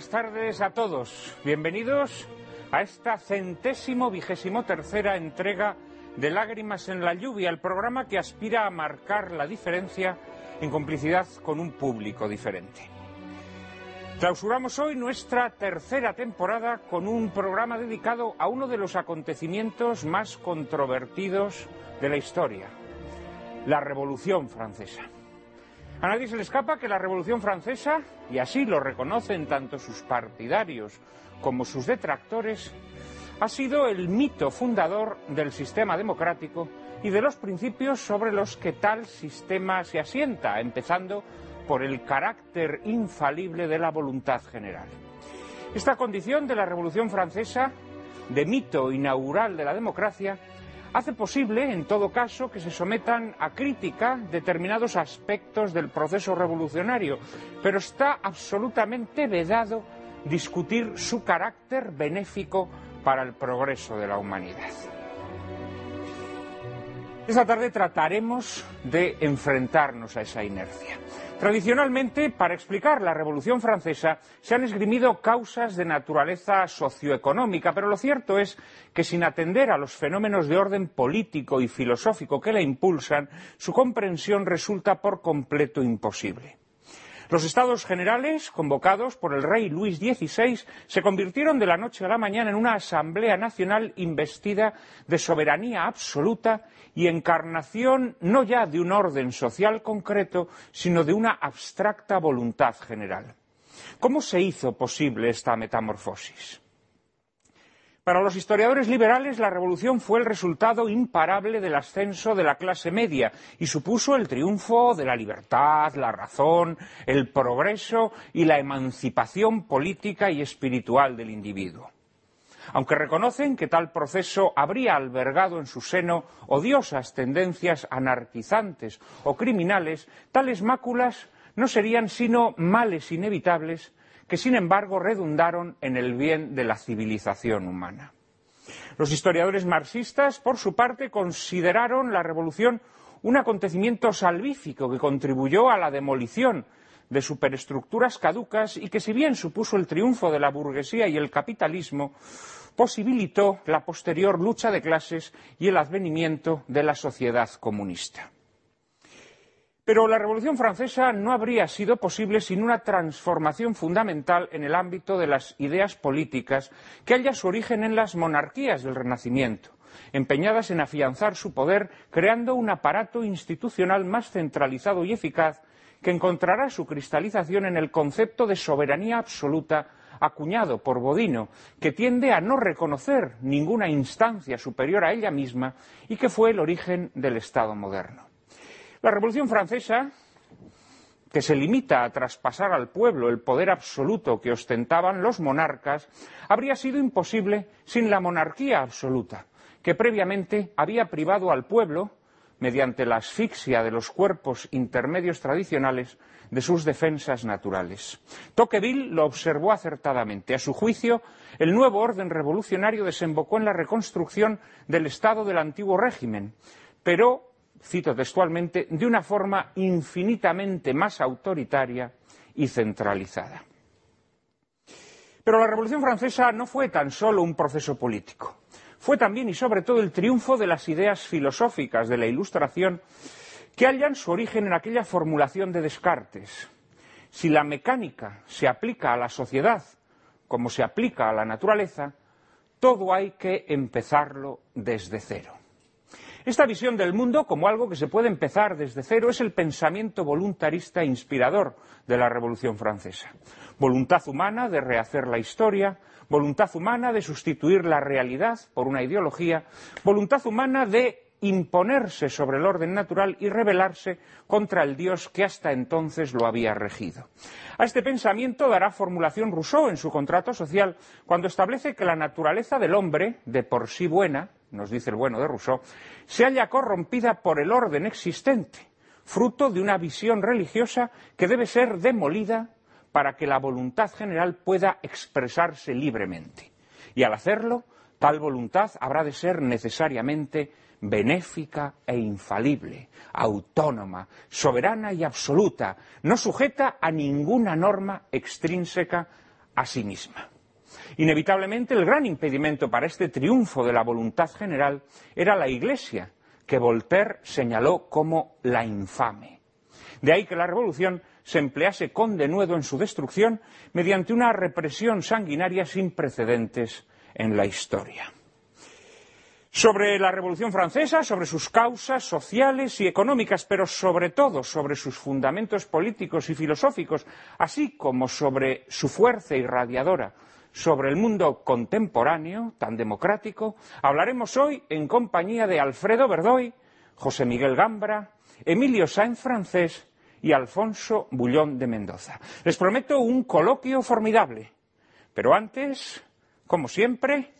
buenas tardes a todos. Bienvenidos a esta centésimo vigésimo tercera entrega de Lágrimas en la lluvia, el programa que aspira a marcar la diferencia en complicidad con un público diferente. Clausuramos hoy nuestra tercera temporada con un programa dedicado a uno de los acontecimientos más controvertidos de la historia, la Revolución Francesa. A nadie se le escapa que la Revolución Francesa, y así lo reconocen tanto sus partidarios como sus detractores, ha sido el mito fundador del sistema democrático y de los principios sobre los que tal sistema se asienta, empezando por el carácter infalible de la voluntad general. Esta condición de la Revolución Francesa, de mito inaugural de la democracia, hace posible, en todo caso, que se sometan a crítica determinados aspectos del proceso revolucionario, pero está absolutamente vedado discutir su carácter benéfico para el progreso de la humanidad. Esta tarde trataremos de enfrentarnos a esa inercia. Tradicionalmente, para explicar la Revolución Francesa, se han esgrimido causas de naturaleza socioeconómica, pero lo cierto es que sin atender a los fenómenos de orden político y filosófico que la impulsan, su comprensión resulta por completo imposible. Los estados generales, convocados por el rey Luis XVI, se convirtieron de la noche a la mañana en una Asamblea Nacional investida de soberanía absoluta y encarnación no ya de un orden social concreto, sino de una abstracta voluntad general. ¿Cómo se hizo posible esta metamorfosis? Para los historiadores liberales, la revolución fue el resultado imparable del ascenso de la clase media y supuso el triunfo de la libertad, la razón, el progreso y la emancipación política y espiritual del individuo. Aunque reconocen que tal proceso habría albergado en su seno odiosas tendencias anarquizantes o criminales, tales máculas no serían sino males inevitables que sin embargo redundaron en el bien de la civilización humana. Los historiadores marxistas, por su parte, consideraron la revolución un acontecimiento salvífico que contribuyó a la demolición de superestructuras caducas y que, si bien supuso el triunfo de la burguesía y el capitalismo, posibilitó la posterior lucha de clases y el advenimiento de la sociedad comunista. Pero la Revolución Francesa no habría sido posible sin una transformación fundamental en el ámbito de las ideas políticas que halla su origen en las monarquías del Renacimiento, empeñadas en afianzar su poder, creando un aparato institucional más centralizado y eficaz que encontrará su cristalización en el concepto de soberanía absoluta acuñado por Bodino, que tiende a no reconocer ninguna instancia superior a ella misma y que fue el origen del Estado moderno. La Revolución Francesa, que se limita a traspasar al pueblo el poder absoluto que ostentaban los monarcas, habría sido imposible sin la monarquía absoluta, que previamente había privado al pueblo, mediante la asfixia de los cuerpos intermedios tradicionales, de sus defensas naturales. Tocqueville lo observó acertadamente. A su juicio, el nuevo orden revolucionario desembocó en la reconstrucción del Estado del antiguo régimen, pero cito textualmente, de una forma infinitamente más autoritaria y centralizada. Pero la Revolución Francesa no fue tan solo un proceso político, fue también y sobre todo el triunfo de las ideas filosóficas de la Ilustración que hallan su origen en aquella formulación de Descartes. Si la mecánica se aplica a la sociedad como se aplica a la naturaleza, todo hay que empezarlo desde cero. Esta visión del mundo como algo que se puede empezar desde cero es el pensamiento voluntarista inspirador de la Revolución Francesa. Voluntad humana de rehacer la historia, voluntad humana de sustituir la realidad por una ideología, voluntad humana de imponerse sobre el orden natural y rebelarse contra el Dios que hasta entonces lo había regido. A este pensamiento dará formulación Rousseau en su contrato social cuando establece que la naturaleza del hombre, de por sí buena, nos dice el bueno de Rousseau, se halla corrompida por el orden existente, fruto de una visión religiosa que debe ser demolida para que la voluntad general pueda expresarse libremente. Y al hacerlo, tal voluntad habrá de ser necesariamente benéfica e infalible, autónoma, soberana y absoluta, no sujeta a ninguna norma extrínseca a sí misma. Inevitablemente el gran impedimento para este triunfo de la voluntad general era la Iglesia, que Voltaire señaló como la infame. De ahí que la revolución se emplease con denuedo en su destrucción mediante una represión sanguinaria sin precedentes en la historia sobre la Revolución Francesa, sobre sus causas sociales y económicas, pero sobre todo sobre sus fundamentos políticos y filosóficos, así como sobre su fuerza irradiadora sobre el mundo contemporáneo, tan democrático, hablaremos hoy en compañía de Alfredo Verdoy, José Miguel Gambra, Emilio Sáenz Francés y Alfonso Bullón de Mendoza. Les prometo un coloquio formidable, pero antes, como siempre,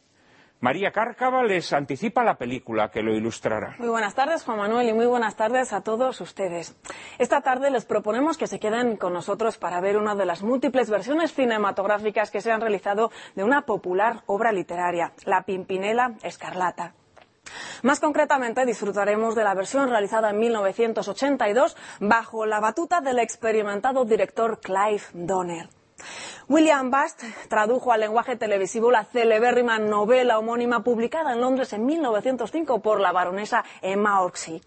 María Cárcava les anticipa la película que lo ilustrará. Muy buenas tardes, Juan Manuel, y muy buenas tardes a todos ustedes. Esta tarde les proponemos que se queden con nosotros para ver una de las múltiples versiones cinematográficas que se han realizado de una popular obra literaria, La Pimpinela Escarlata. Más concretamente, disfrutaremos de la versión realizada en 1982 bajo la batuta del experimentado director Clive Donner. William Bast tradujo al lenguaje televisivo la celebérrima novela homónima publicada en Londres en 1905 por la baronesa Emma Orczy.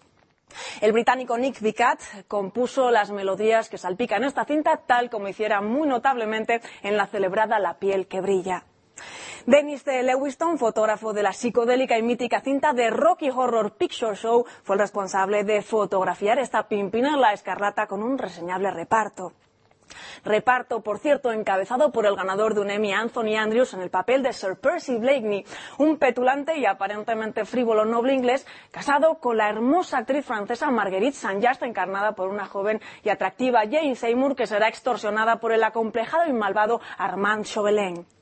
El británico Nick Vicat compuso las melodías que salpican esta cinta, tal como hiciera muy notablemente en la celebrada La piel que brilla. Dennis C. Lewiston, fotógrafo de la psicodélica y mítica cinta de Rocky Horror Picture Show, fue el responsable de fotografiar esta pimpina la escarlata con un reseñable reparto. Reparto, por cierto, encabezado por el ganador de un Emmy, Anthony Andrews, en el papel de Sir Percy Blakeney, un petulante y aparentemente frívolo noble inglés casado con la hermosa actriz francesa Marguerite Saint-Just, encarnada por una joven y atractiva Jane Seymour, que será extorsionada por el acomplejado y malvado Armand Chauvelin.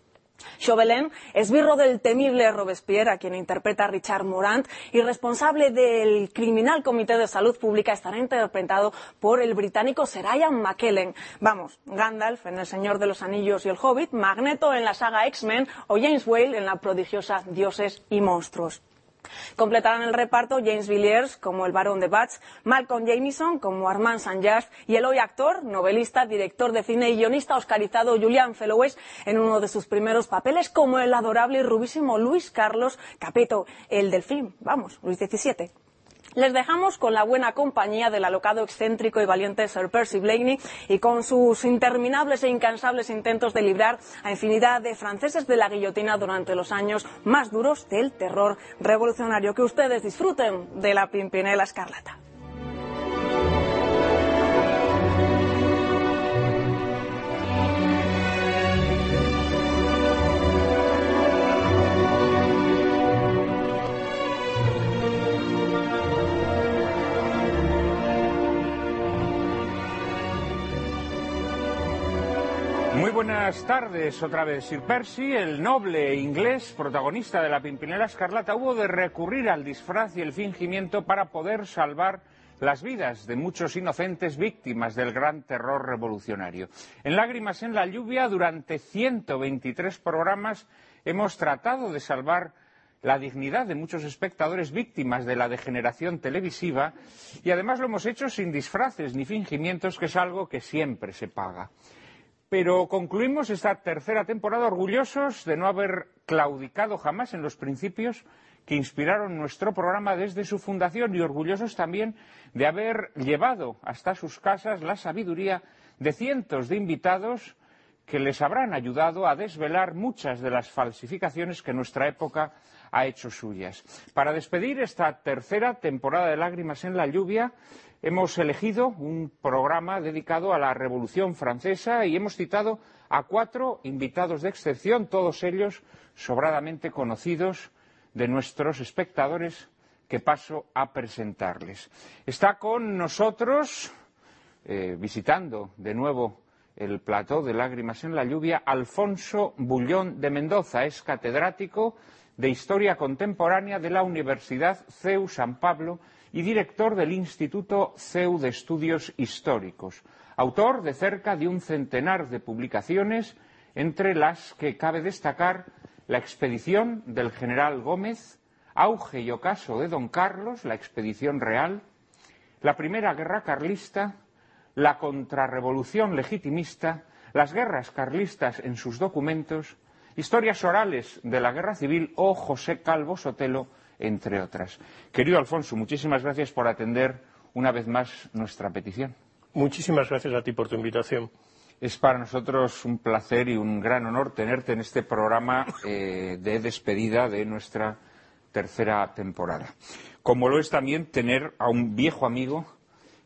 Chauvelin, esbirro del temible Robespierre, a quien interpreta Richard Morant, y responsable del criminal Comité de Salud Pública, estará interpretado por el británico Ian McKellen. Vamos, Gandalf en El Señor de los Anillos y el Hobbit, Magneto en la saga X-Men o James Whale en la prodigiosa Dioses y Monstruos. Completarán el reparto James Villiers como el barón de Batch, Malcolm Jamieson como Armand Sanjast y el hoy actor, novelista, director de cine y guionista oscarizado Julian Fellowes en uno de sus primeros papeles como el adorable y rubísimo Luis Carlos Capeto, el del film, vamos, Luis XVII. Les dejamos con la buena compañía del alocado, excéntrico y valiente Sir Percy Blakeney y con sus interminables e incansables intentos de librar a infinidad de franceses de la guillotina durante los años más duros del terror revolucionario. Que ustedes disfruten de la Pimpinela Escarlata. Buenas tardes otra vez. Sir Percy, el noble inglés protagonista de la Pimpinela Escarlata, hubo de recurrir al disfraz y el fingimiento para poder salvar las vidas de muchos inocentes víctimas del gran terror revolucionario. En Lágrimas en la lluvia, durante 123 programas, hemos tratado de salvar la dignidad de muchos espectadores víctimas de la degeneración televisiva y además lo hemos hecho sin disfraces ni fingimientos, que es algo que siempre se paga. Pero concluimos esta tercera temporada orgullosos de no haber claudicado jamás en los principios que inspiraron nuestro programa desde su fundación y orgullosos también de haber llevado hasta sus casas la sabiduría de cientos de invitados que les habrán ayudado a desvelar muchas de las falsificaciones que nuestra época ha hecho suyas. Para despedir esta tercera temporada de Lágrimas en la Lluvia, hemos elegido un programa dedicado a la Revolución Francesa y hemos citado a cuatro invitados de excepción, todos ellos sobradamente conocidos de nuestros espectadores que paso a presentarles. Está con nosotros, eh, visitando de nuevo el plató de Lágrimas en la Lluvia, Alfonso Bullón de Mendoza. Es catedrático de Historia Contemporánea de la Universidad CEU San Pablo y director del Instituto CEU de Estudios Históricos. Autor de cerca de un centenar de publicaciones, entre las que cabe destacar La expedición del general Gómez, Auge y ocaso de Don Carlos, la expedición real, la Primera Guerra Carlista, la contrarrevolución legitimista, las guerras carlistas en sus documentos, historias orales de la guerra civil o José Calvo Sotelo, entre otras. Querido Alfonso, muchísimas gracias por atender una vez más nuestra petición. Muchísimas gracias a ti por tu invitación. Es para nosotros un placer y un gran honor tenerte en este programa eh, de despedida de nuestra tercera temporada. Como lo es también tener a un viejo amigo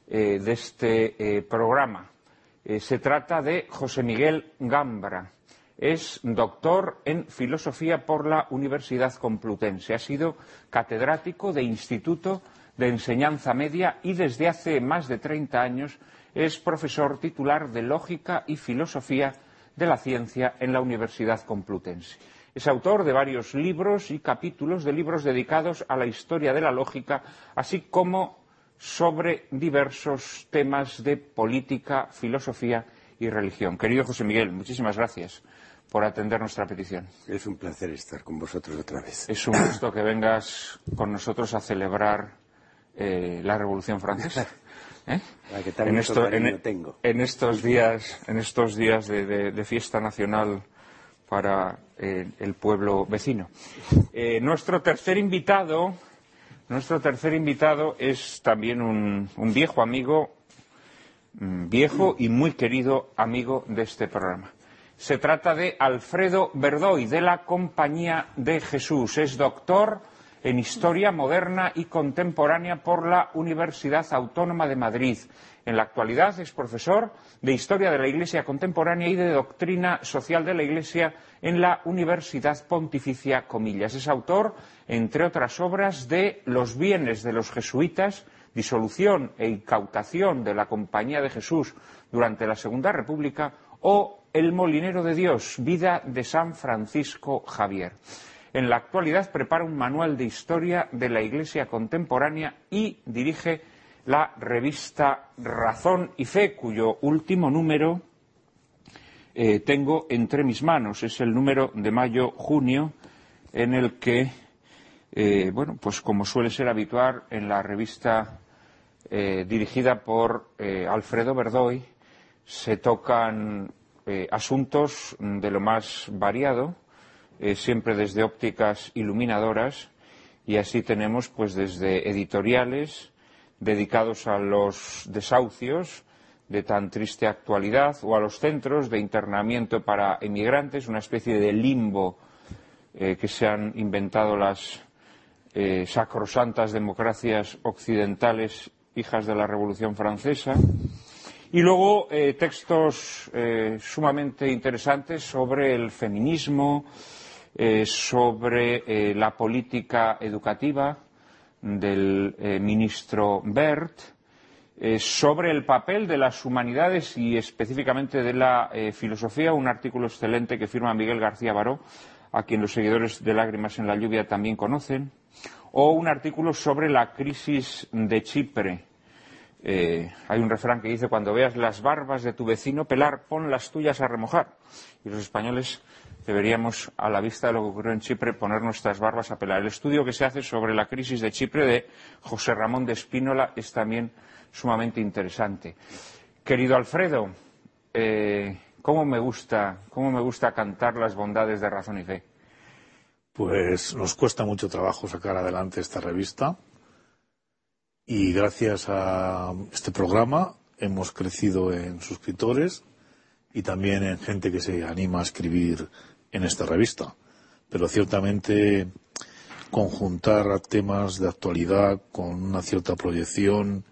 eh, de este eh, programa. Se trata de José Miguel Gambra. Es doctor en filosofía por la Universidad Complutense. Ha sido catedrático de Instituto de Enseñanza Media y desde hace más de 30 años es profesor titular de Lógica y Filosofía de la Ciencia en la Universidad Complutense. Es autor de varios libros y capítulos de libros dedicados a la historia de la lógica, así como sobre diversos temas de política, filosofía y religión. Querido José Miguel, muchísimas gracias por atender nuestra petición. Es un placer estar con vosotros otra vez. Es un gusto que vengas con nosotros a celebrar eh, la Revolución Francesa. ¿Eh? En, esto, en, tengo. en, estos días, en estos días de, de, de fiesta nacional para eh, el pueblo vecino. Eh, nuestro tercer invitado nuestro tercer invitado es también un, viejo amigo, viejo y muy querido amigo de este programa. Se trata de Alfredo Verdoy, de la Compañía de Jesús. Es doctor en Historia Moderna y Contemporánea por la Universidad Autónoma de Madrid. En la actualidad es profesor de Historia de la Iglesia Contemporánea y de Doctrina Social de la Iglesia en la Universidad Pontificia Comillas. Es autor entre otras obras, de Los bienes de los jesuitas, disolución e incautación de la Compañía de Jesús durante la Segunda República, o El molinero de Dios, vida de San Francisco Javier. En la actualidad prepara un manual de historia de la Iglesia contemporánea y dirige la revista Razón y Fe, cuyo último número eh, tengo entre mis manos. Es el número de mayo-junio en el que eh, bueno, pues como suele ser habitual en la revista eh, dirigida por eh, Alfredo Verdoy, se tocan asuntos de lo más variado, siempre desde ópticas iluminadoras, y así tenemos pues desde editoriales dedicados a los desahucios de tan triste actualidad o a los centros de internamiento para emigrantes, una especie de limbo que se han inventado las eh, sacrosantas democracias occidentales, hijas de la Revolución Francesa, y luego eh, textos eh, sumamente interesantes sobre el feminismo, sobre la política educativa del ministro Bert, sobre el papel de las humanidades y específicamente de la filosofía, un artículo excelente que firma Miguel García Baró, a quien los seguidores de Lágrimas en la Lluvia también conocen o un artículo sobre la crisis de Chipre. Eh, hay un refrán que dice, cuando veas las barbas de tu vecino pelar, pon las tuyas a remojar. Y los españoles deberíamos, a la vista de lo que ocurrió en Chipre, poner nuestras barbas a pelar. El estudio que se hace sobre la crisis de Chipre de José Ramón de Espínola es también sumamente interesante. Querido Alfredo, eh, ¿cómo, me gusta, ¿cómo me gusta cantar las bondades de razón y fe? Pues nos cuesta mucho trabajo sacar adelante esta revista y gracias a este programa hemos crecido en suscriptores y también en gente que se anima a escribir en esta revista. Pero ciertamente conjuntar temas de actualidad con una cierta proyección,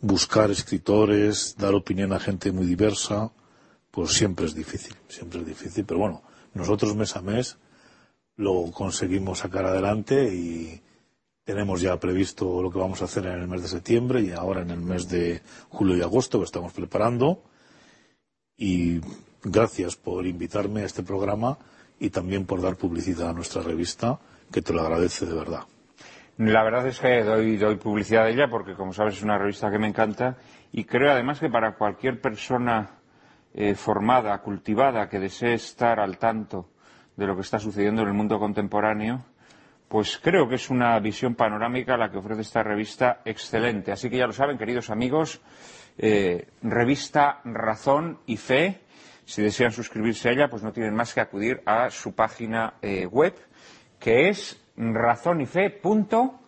buscar escritores, dar opinión a gente muy diversa, pues siempre es difícil, siempre es difícil. Pero bueno, nosotros mes a mes lo conseguimos sacar adelante y tenemos ya previsto lo que vamos a hacer en el mes de septiembre y ahora en el mes de julio y agosto que estamos preparando. Y gracias por invitarme a este programa y también por dar publicidad a nuestra revista, que te lo agradece de verdad. La verdad es que doy, publicidad a ella porque, como sabes, es una revista que me encanta y creo además que para cualquier persona eh, formada, cultivada, que desee estar al tanto de lo que está sucediendo en el mundo contemporáneo, pues creo que es una visión panorámica la que ofrece esta revista excelente. Así que ya lo saben, queridos amigos, eh, revista Razón y Fe. Si desean suscribirse a ella, pues no tienen más que acudir a su página eh, web, que es razonyfe.org.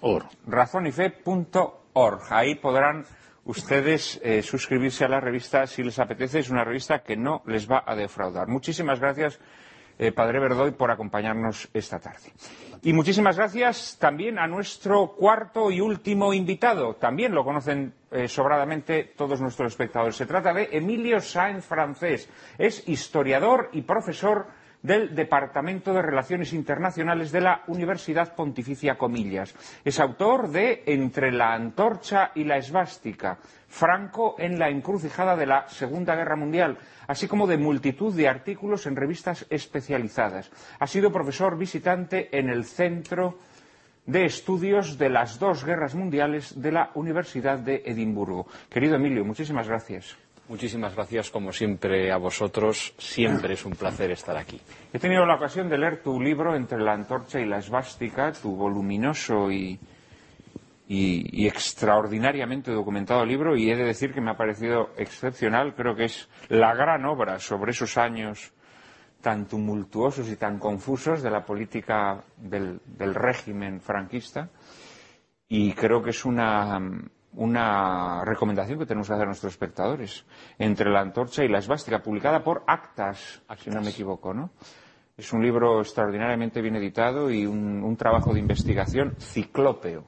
Or. Razonyfe.org. Ahí podrán ustedes eh, suscribirse a la revista si les apetece. Es una revista que no les va a defraudar. Muchísimas gracias, eh, Padre Verdoy, por acompañarnos esta tarde. Y muchísimas gracias también a nuestro cuarto y último invitado. También lo conocen eh, sobradamente todos nuestros espectadores. Se trata de Emilio Sáenz Francés. Es historiador y profesor del Departamento de Relaciones Internacionales de la Universidad Pontificia Comillas. Es autor de Entre la antorcha y la esvástica, Franco en la encrucijada de la Segunda Guerra Mundial, así como de multitud de artículos en revistas especializadas. Ha sido profesor visitante en el Centro de Estudios de las dos Guerras Mundiales de la Universidad de Edimburgo. Querido Emilio, muchísimas gracias. Muchísimas gracias, como siempre, a vosotros. Siempre es un placer estar aquí. He tenido la ocasión de leer tu libro Entre la antorcha y la esvástica, tu voluminoso y, extraordinariamente documentado libro, y he de decir que me ha parecido excepcional. Creo que es la gran obra sobre esos años tan tumultuosos y tan confusos de la política del régimen franquista. Y creo que es una una recomendación que tenemos que hacer a nuestros espectadores. Entre la antorcha y la esvástica, publicada por Actas, si no me equivoco, ¿no? Es un libro extraordinariamente bien editado y un, trabajo de investigación ciclópeo,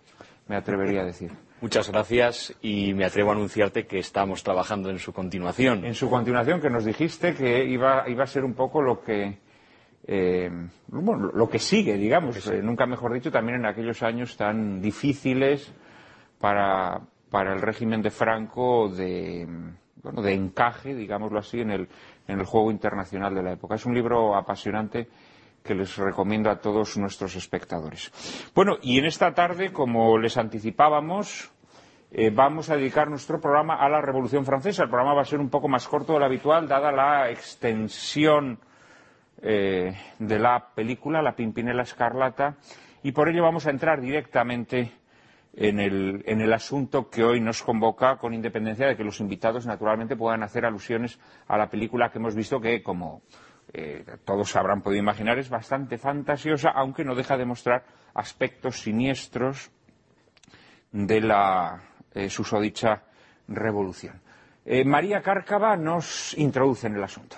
me atrevería a decir. Muchas gracias y me atrevo a anunciarte que estamos trabajando en su continuación. En su continuación, que nos dijiste que iba, a ser un poco lo que, eh, lo que sigue, digamos, eh, nunca mejor dicho, también en aquellos años tan difíciles para, para el régimen de Franco de, bueno, de encaje, digámoslo así, en el, en el juego internacional de la época. Es un libro apasionante que les recomiendo a todos nuestros espectadores. Bueno, y en esta tarde, como les anticipábamos, eh, vamos a dedicar nuestro programa a la Revolución Francesa. El programa va a ser un poco más corto de lo habitual, dada la extensión eh, de la película, La Pimpinela Escarlata, y por ello vamos a entrar directamente en el, asunto que hoy nos convoca, con independencia de que los invitados, naturalmente, puedan hacer alusiones a la película que hemos visto, que, como eh, todos habrán podido imaginar, es bastante fantasiosa, aunque no deja de mostrar aspectos siniestros de la eh, susodicha revolución. Eh, María Cárcava nos introduce en el asunto.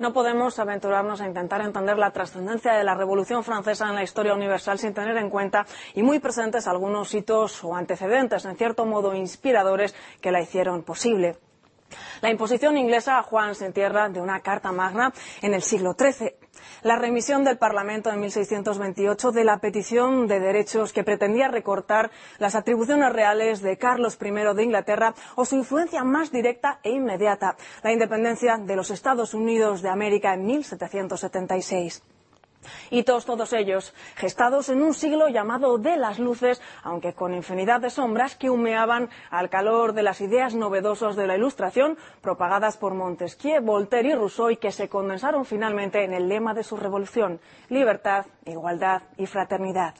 No podemos aventurarnos a intentar entender la trascendencia de la Revolución Francesa en la historia universal sin tener en cuenta y muy presentes algunos hitos o antecedentes, en cierto modo inspiradores, que la hicieron posible. La imposición inglesa a Juan se entierra de una Carta Magna en el siglo XIII. La remisión del Parlamento en 1628 de la petición de derechos que pretendía recortar las atribuciones reales de Carlos I de Inglaterra o su influencia más directa e inmediata, la independencia de los Estados Unidos de América en 1776. Hitos todos ellos gestados en un siglo llamado de las luces, aunque con infinidad de sombras que humeaban al calor de las ideas novedosas de la Ilustración, propagadas por Montesquieu, Voltaire y Rousseau, y que se condensaron finalmente en el lema de su revolución libertad, igualdad y fraternidad.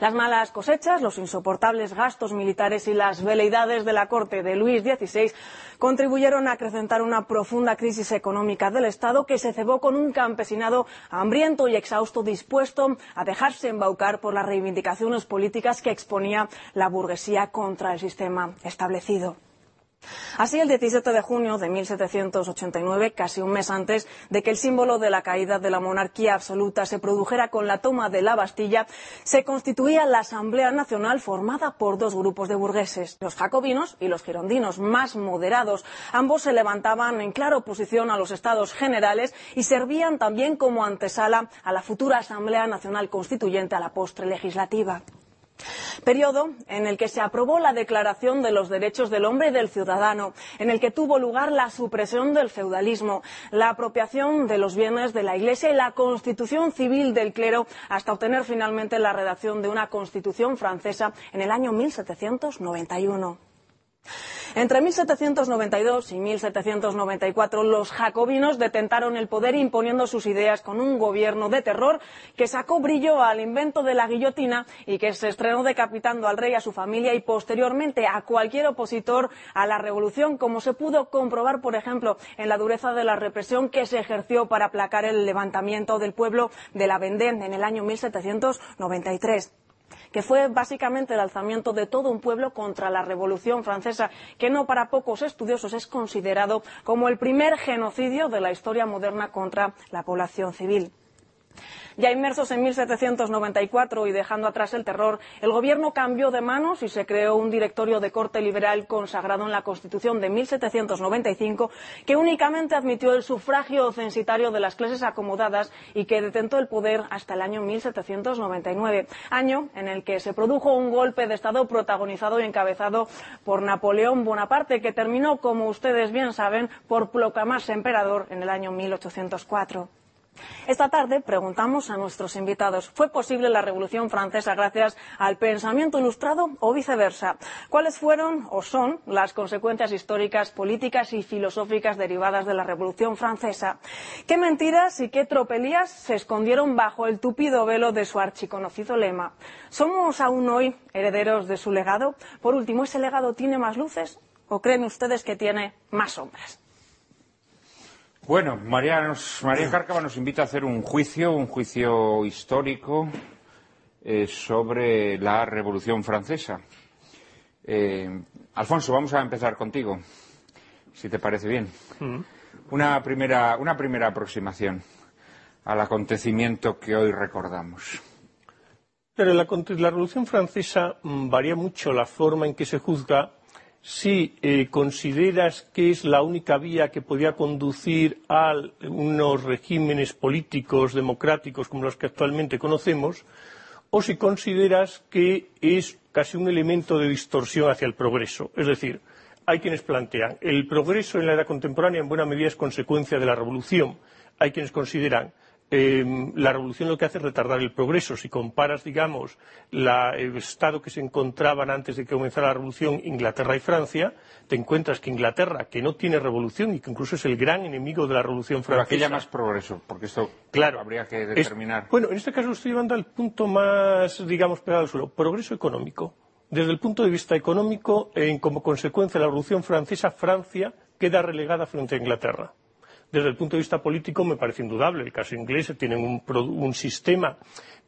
Las malas cosechas, los insoportables gastos militares y las veleidades de la corte de Luis XVI contribuyeron a acrecentar una profunda crisis económica del Estado que se cebó con un campesinado hambriento y exhausto dispuesto a dejarse embaucar por las reivindicaciones políticas que exponía la burguesía contra el sistema establecido. Así, el 17 de junio de 1789, casi un mes antes de que el símbolo de la caída de la monarquía absoluta se produjera con la toma de la Bastilla, se constituía la Asamblea Nacional formada por dos grupos de burgueses, los jacobinos y los girondinos, más moderados. Ambos se levantaban en clara oposición a los estados generales y servían también como antesala a la futura Asamblea Nacional Constituyente a la postre legislativa periodo en el que se aprobó la Declaración de los Derechos del Hombre y del Ciudadano, en el que tuvo lugar la supresión del feudalismo, la apropiación de los bienes de la Iglesia y la constitución civil del clero, hasta obtener finalmente la redacción de una constitución francesa en el año 1791. Entre 1792 y 1794 los jacobinos detentaron el poder imponiendo sus ideas con un gobierno de terror que sacó brillo al invento de la guillotina y que se estrenó decapitando al rey, a su familia y posteriormente a cualquier opositor a la revolución, como se pudo comprobar, por ejemplo, en la dureza de la represión que se ejerció para aplacar el levantamiento del pueblo de la Vendée en el año 1793 que fue básicamente el alzamiento de todo un pueblo contra la Revolución Francesa, que no para pocos estudiosos es considerado como el primer genocidio de la historia moderna contra la población civil. Ya inmersos en 1794 y dejando atrás el terror, el gobierno cambió de manos y se creó un directorio de corte liberal consagrado en la Constitución de 1795 que únicamente admitió el sufragio censitario de las clases acomodadas y que detentó el poder hasta el año 1799, año en el que se produjo un golpe de Estado protagonizado y encabezado por Napoleón Bonaparte que terminó, como ustedes bien saben, por proclamarse emperador en el año 1804. Esta tarde preguntamos a nuestros invitados, ¿fue posible la Revolución Francesa gracias al pensamiento ilustrado o viceversa? ¿Cuáles fueron o son las consecuencias históricas, políticas y filosóficas derivadas de la Revolución Francesa? ¿Qué mentiras y qué tropelías se escondieron bajo el tupido velo de su archiconocido lema? ¿Somos aún hoy herederos de su legado? Por último, ¿ese legado tiene más luces o creen ustedes que tiene más sombras? Bueno, María, nos, Cárcava nos invita a hacer un juicio, un juicio histórico eh, sobre la Revolución Francesa. Eh, Alfonso, vamos a empezar contigo, si te parece bien. Mm. Una, primera, una primera aproximación al acontecimiento que hoy recordamos. Pero la, la Revolución Francesa mm, varía mucho la forma en que se juzga si eh, consideras que es la única vía que podía conducir a unos regímenes políticos democráticos como los que actualmente conocemos, o si consideras que es casi un elemento de distorsión hacia el progreso. Es decir, hay quienes plantean el progreso en la edad contemporánea en buena medida es consecuencia de la revolución. Hay quienes consideran Em, la revolución lo que hace es retardar el progreso. Si comparas, digamos, el estado que se encontraban antes de que comenzara la revolución Inglaterra y Francia, te encuentras que Inglaterra, que no tiene revolución y que incluso es el gran enemigo de la revolución francesa. Pero aquí más progreso, porque esto claro, habría que determinar. bueno, en este caso estoy llevando al punto más, digamos, pegado al suelo. Progreso económico. Desde el punto de vista económico, como consecuencia de la Revolución Francesa, Francia queda relegada frente a Inglaterra. Desde el punto de vista político me parece indudable. El caso inglés tiene un, sistema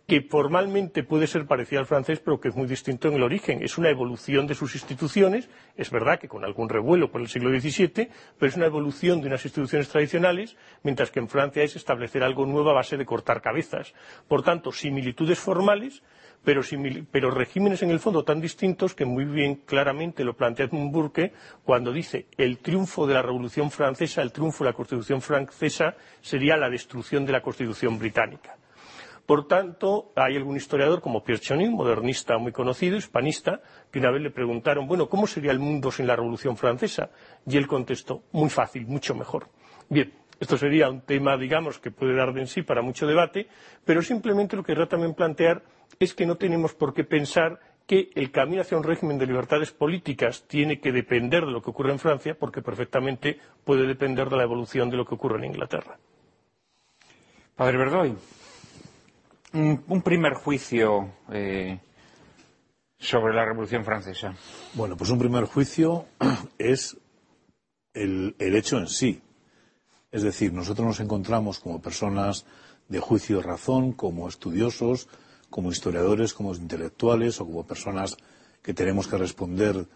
que formalmente puede ser parecido al francés, pero que es muy distinto en el origen. Es una evolución de sus instituciones, es verdad que con algún revuelo por el siglo XVII, pero es una evolución de unas instituciones tradicionales, mientras que en Francia es establecer algo nuevo a base de cortar cabezas. Por tanto, similitudes formales, pero, regímenes en el fondo tan distintos que muy bien claramente lo plantea Burke cuando dice el triunfo de la Revolución Francesa, el triunfo de la Constitución francesa sería la destrucción de la Constitución británica. Por tanto, hay algún historiador como Pierre Chonin, modernista muy conocido, hispanista, que una vez le preguntaron, bueno, ¿cómo sería el mundo sin la Revolución Francesa? Y él contestó, muy fácil, mucho mejor. Bien, esto sería un tema, digamos, que puede dar de sí para mucho debate, pero simplemente lo que querría también plantear es que no tenemos por qué pensar que el camino hacia un régimen de libertades políticas tiene que depender de lo que ocurre en Francia, porque perfectamente puede depender de la evolución de lo que ocurre en Inglaterra. Padre Verdoy. Un, primer juicio eh, sobre la Revolución Francesa? Bueno, pues un primer juicio es el, hecho en sí. Es decir, nosotros nos encontramos como personas de juicio y razón, como estudiosos, como historiadores, como intelectuales o como personas que tenemos que responder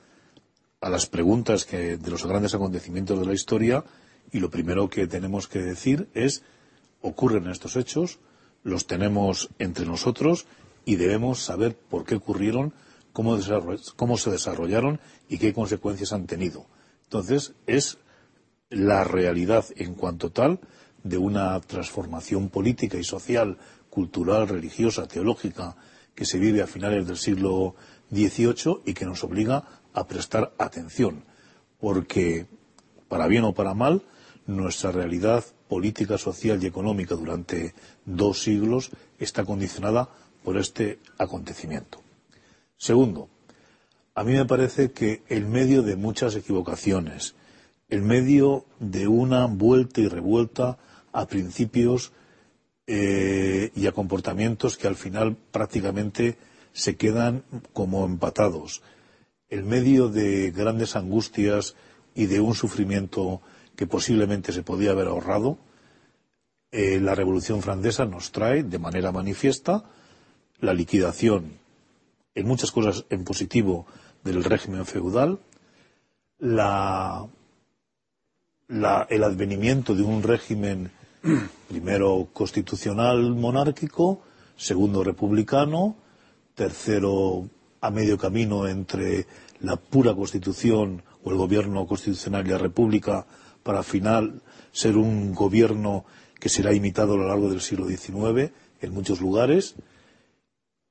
a las preguntas que, de los grandes acontecimientos de la historia y lo primero que tenemos que decir es ocurren estos hechos, los tenemos entre nosotros y debemos saber por qué ocurrieron, cómo, se desarrollaron y qué consecuencias han tenido. Entonces, es la realidad en cuanto tal de una transformación política y social, cultural, religiosa, teológica, que se vive a finales del siglo XVIII y que nos obliga a prestar atención, porque, para bien o para mal, nuestra realidad política, social y económica durante dos siglos está condicionada por este acontecimiento. Segundo, a mí me parece que en medio de muchas equivocaciones, en medio de una vuelta y revuelta a principios eh, y a comportamientos que al final prácticamente se quedan como empatados, en medio de grandes angustias y de un sufrimiento que posiblemente se podía haber ahorrado, eh, la Revolución Francesa nos trae de manera manifiesta la liquidación, en muchas cosas en positivo, del régimen feudal, el advenimiento de un régimen primero constitucional monárquico, segundo republicano, tercero a medio camino entre la pura constitución o el gobierno constitucional y la república para al final ser un gobierno que será imitado a lo largo del siglo XIX en muchos lugares.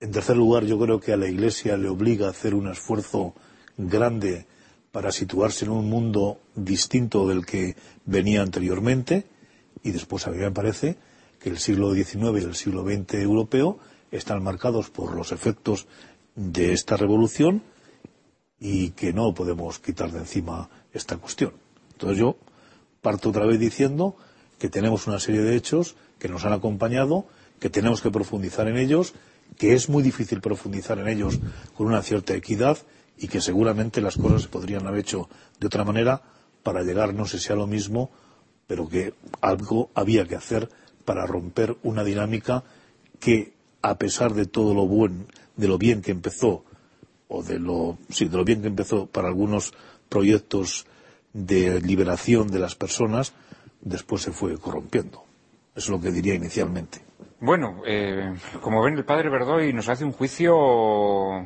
En tercer lugar, yo creo que a la Iglesia le obliga a hacer un esfuerzo grande para situarse en un mundo distinto del que venía anteriormente. Y después a mí me parece que el siglo XIX y el siglo XX europeo están marcados por los efectos de esta revolución y que no podemos quitar de encima esta cuestión. Entonces yo parto otra vez diciendo que tenemos una serie de hechos que nos han acompañado, que tenemos que profundizar en ellos, que es muy difícil profundizar en ellos con una cierta equidad y que seguramente las cosas se podrían haber hecho de otra manera para llegar, no sé si a lo mismo, pero que algo había que hacer para romper una dinámica que, a pesar de todo lo buen, de lo bien que empezó, o de lo, sí, de lo bien que empezó para algunos proyectos de liberación de las personas, después se fue corrompiendo. Eso es lo que diría inicialmente. Bueno, eh, como ven, el padre Verdoy nos hace un juicio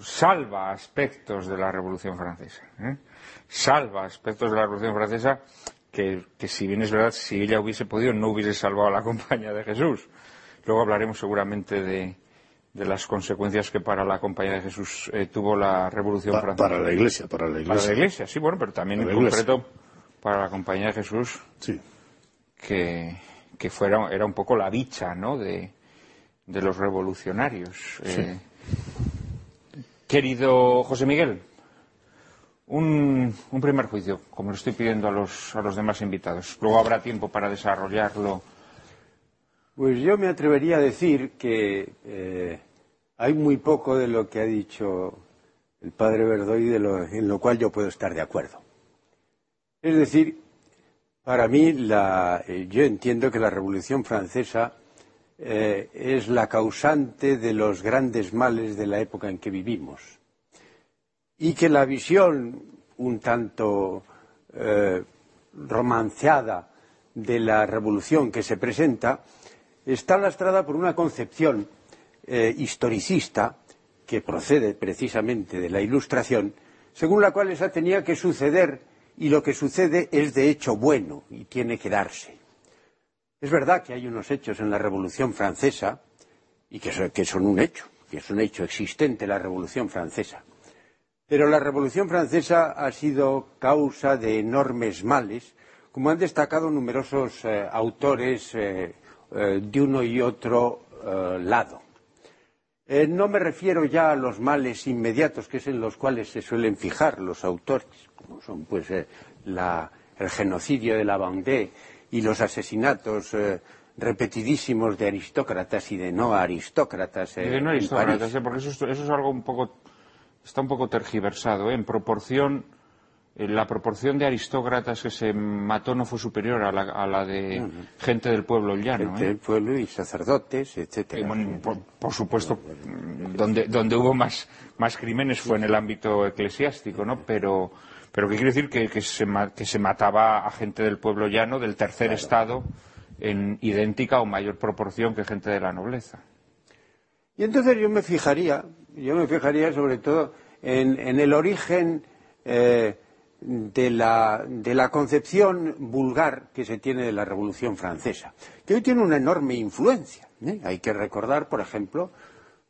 salva aspectos de la Revolución Francesa. ¿eh? Salva aspectos de la Revolución Francesa que, que, si bien es verdad, si ella hubiese podido, no hubiese salvado a la compañía de Jesús. Luego hablaremos seguramente de, de las consecuencias que para la Compañía de Jesús eh, tuvo la Revolución Francesa. Para la Iglesia, para la Iglesia. Para la Iglesia, sí, bueno, pero también en concreto para la Compañía de Jesús, sí. que, que fuera, era un poco la dicha, ¿no?, de, de los revolucionarios. Eh, querido José Miguel, un, un, primer juicio, como le estoy pidiendo a los, a los demás invitados. Luego habrá tiempo para desarrollarlo pues yo me atrevería a decir que eh, hay muy poco de lo que ha dicho el padre Verdoy en lo cual yo puedo estar de acuerdo. Es decir, para mí eh, yo entiendo que la Revolución Francesa eh, es la causante de los grandes males de la época en que vivimos y que la visión un tanto romanceada de la revolución que se presenta está lastrada por una concepción eh, historicista que procede precisamente de la Ilustración, según la cual esa tenía que suceder y lo que sucede es de hecho bueno y tiene que darse. Es verdad que hay unos hechos en la Revolución Francesa y que son, un hecho, que es un hecho existente la Revolución Francesa. Pero la Revolución Francesa ha sido causa de enormes males, como han destacado numerosos eh, autores eh, eh, de uno y otro eh, lado. Eh, no me refiero ya a los males inmediatos, que es en los cuales se suelen fijar los autores, como son pues el genocidio de la Vendée y los asesinatos repetidísimos de aristócratas y de no aristócratas. y de no aristócratas, porque eso, es algo un poco, está un poco tergiversado. En proporción la proporción de aristócratas que se mató no fue superior a la, de gente del pueblo llano. Gente del pueblo y sacerdotes, etcétera. por, supuesto, donde, donde hubo más, más crímenes fue en el ámbito eclesiástico, ¿no? Pero, pero ¿qué quiere decir? Que, que, se, que se mataba a gente del pueblo llano, del tercer estado, en idéntica o mayor proporción que gente de la nobleza. Y entonces yo me fijaría, yo me fijaría sobre todo en, en el origen eh, de la, concepción vulgar que se tiene de la Revolución Francesa, que hoy tiene una enorme influencia. ¿eh? Hay que recordar, por ejemplo,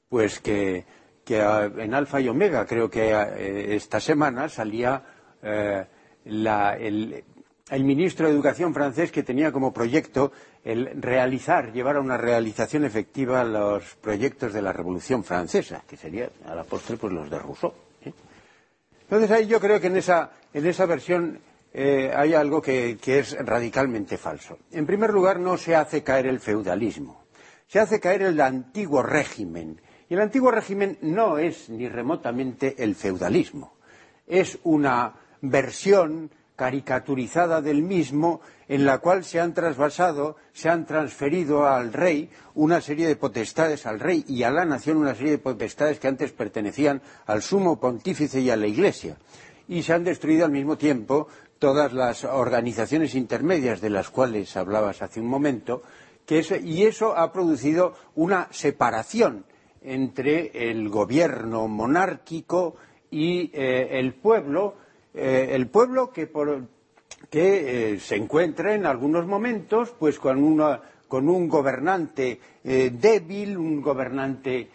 pues que, en Alfa y Omega, creo que eh, esta semana salía eh, el, ministro de Educación francés que tenía como proyecto el realizar, llevar a una realización efectiva los proyectos de la Revolución Francesa, que serían a la postre pues los de Rousseau. Entonces ahí yo creo que en esa, versión eh, hay algo que, es radicalmente falso. En primer lugar, no se hace caer el feudalismo, se hace caer el antiguo régimen. Y el antiguo régimen no es ni remotamente el feudalismo, es una versión caricaturizada del mismo en la cual se han trasvasado, se han transferido al rey una serie de potestades, al rey y a la nación una serie de potestades que antes pertenecían al sumo pontífice y a la iglesia. Y se han destruido al mismo tiempo todas las organizaciones intermedias de las cuales hablabas hace un momento, y eso ha producido una separación entre el gobierno monárquico y eh, el pueblo, eh, el pueblo que eh, se encuentra en algunos momentos pues con, un gobernante eh, débil, un gobernante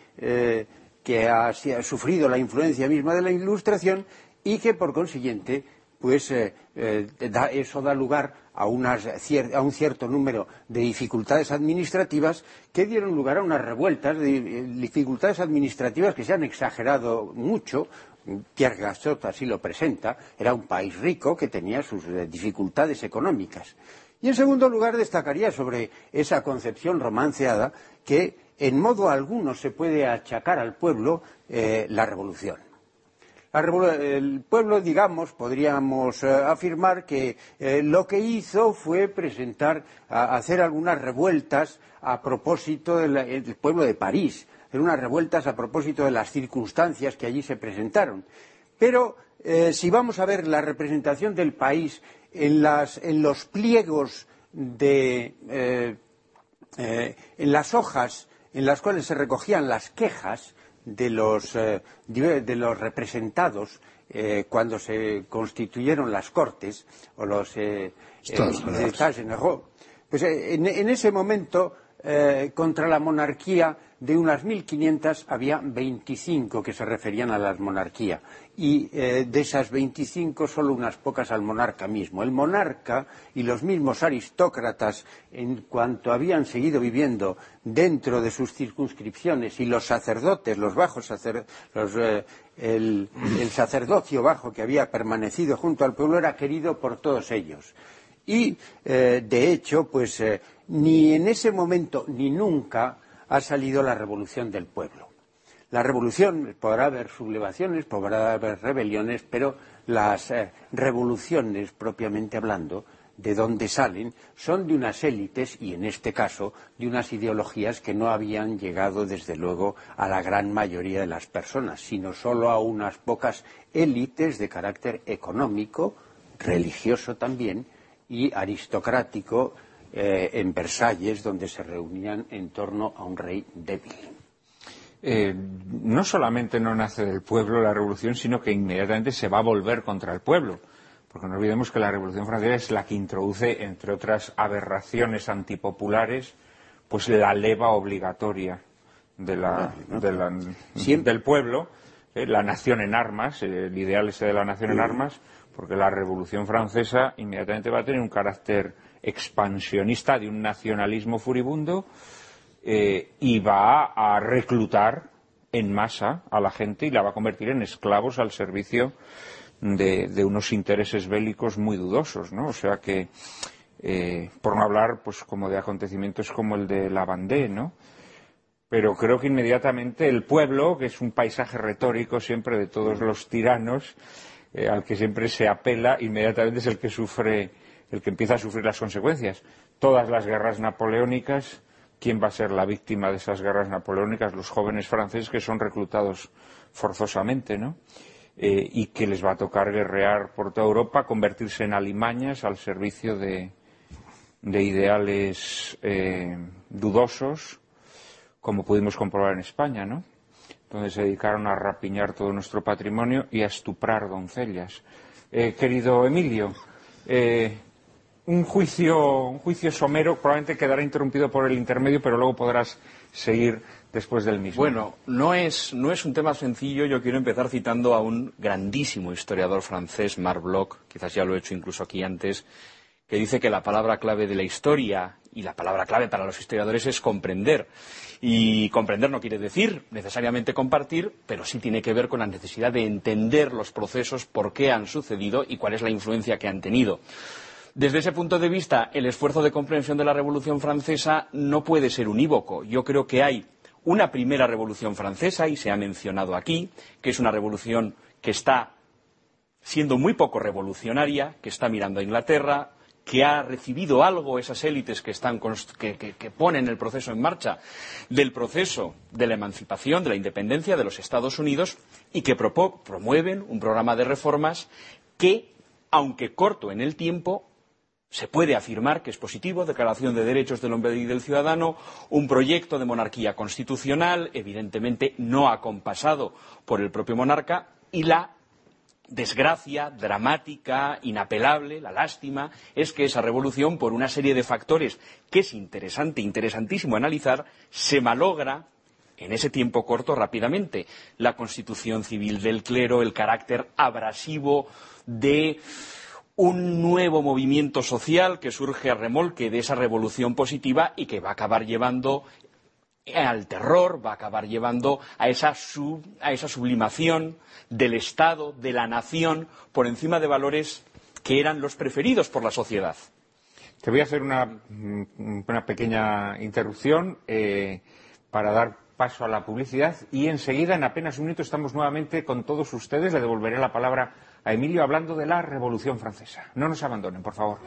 que ha, sufrido la influencia misma de la Ilustración y que por consiguiente pues eso da lugar a, a, un cierto número de dificultades administrativas que dieron lugar a unas revueltas, de, dificultades administrativas que se han exagerado mucho, Pierre Gastot así lo presenta, era un país rico que tenía sus eh, dificultades económicas. Y en segundo lugar destacaría sobre esa concepción romanceada que en modo alguno se puede achacar al pueblo eh, la revolución. el pueblo, digamos, podríamos eh, afirmar que lo que hizo fue presentar, hacer algunas revueltas a propósito del pueblo de París, en unas revueltas a propósito de las circunstancias que allí se presentaron. Pero eh, si vamos a ver la representación del país en, los pliegos de, eh, eh, en las hojas en las cuales se recogían las quejas de los, representados cuando se constituyeron las cortes o los pues en, en, ese momento contra la monarquía de unas 1.500 había 25 que se referían a la monarquía y eh, de esas 25 solo unas pocas al monarca mismo. El monarca y los mismos aristócratas, en cuanto habían seguido viviendo dentro de sus circunscripciones y los sacerdotes, los bajos eh, el, sacerdocio bajo que había permanecido junto al pueblo era querido por todos ellos. Y, eh, de hecho, pues ni en ese momento ni nunca ha salido la revolución del pueblo. La revolución, podrá haber sublevaciones, podrá haber rebeliones, pero las eh, revoluciones, propiamente hablando, de dónde salen, son de unas élites y, en este caso, de unas ideologías que no habían llegado, desde luego, a la gran mayoría de las personas, sino solo a unas pocas élites de carácter económico, religioso también, y aristocrático, eh, en Versalles, donde se reunían en torno a un rey débil. Eh, no solamente no nace del pueblo la revolución, sino que inmediatamente se va a volver contra el pueblo. Porque no olvidemos que la Revolución Francesa es la que introduce, entre otras aberraciones antipopulares, pues la leva obligatoria del pueblo, eh, la nación en armas, el ideal ese de la nación en armas, porque la Revolución Francesa inmediatamente va a tener un carácter expansionista de un nacionalismo furibundo eh, y va a reclutar en masa a la gente y la va a convertir en esclavos al servicio de, unos intereses bélicos muy dudosos, ¿no? O sea que Eh, por no hablar, pues, como de acontecimientos como el de la Vendée, ¿no? Pero creo que inmediatamente el pueblo, que es un paisaje retórico siempre de todos los tiranos, eh, al que siempre se apela, inmediatamente es el que sufre, el que empieza a sufrir las consecuencias. Todas las guerras napoleónicas, ¿quién va a ser la víctima de esas guerras napoleónicas? Los jóvenes franceses que son reclutados forzosamente, ¿no? Eh, y que les va a tocar guerrear por toda Europa, convertirse en alimañas al servicio de, ideales eh, dudosos, como pudimos comprobar en España, ¿no? donde se dedicaron a rapiñar todo nuestro patrimonio y a estuprar doncellas. Eh, querido Emilio, un juicio, un juicio somero probablemente quedará interrumpido por el intermedio, pero luego podrás seguir después del mismo. Bueno, no es, no es un tema sencillo. Yo quiero empezar citando a un grandísimo historiador francés, Marc Bloch, quizás ya lo he hecho incluso aquí antes, que dice que la palabra clave de la historia y la palabra clave para los historiadores es comprender. Y comprender no quiere decir necesariamente compartir, pero sí tiene que ver con la necesidad de entender los procesos, por qué han sucedido y cuál es la influencia que han tenido. Desde ese punto de vista, el esfuerzo de comprensión de la Revolución Francesa no puede ser unívoco. Yo creo que hay una primera revolución francesa, y se ha mencionado aquí, que es una revolución que está siendo muy poco revolucionaria, que está mirando a Inglaterra, que ha recibido algo esas élites que, que, ponen el proceso en marcha del proceso de la emancipación, de la independencia de los Estados Unidos y que promueven un programa de reformas que, aunque corto en el tiempo, se puede afirmar que es positivo, Declaración de Derechos del Hombre y del Ciudadano, un proyecto de monarquía constitucional, evidentemente no acompasado por el propio monarca, y la desgracia dramática, inapelable, la lástima, es que esa revolución, por una serie de factores que es interesante, interesantísimo analizar, se malogra en ese tiempo corto rápidamente. La constitución civil del clero, el carácter abrasivo de un nuevo movimiento social que surge a remolque de esa revolución positiva y que va a acabar llevando al terror, va a acabar llevando a esa, sublimación del Estado, de la nación, por encima de valores que eran los preferidos por la sociedad. Te voy a hacer una, pequeña interrupción eh, para dar paso a la publicidad y enseguida, en apenas un minuto, estamos nuevamente con todos ustedes. Le devolveré la palabra a Emilio hablando de la Revolución Francesa. No nos abandonen, por favor.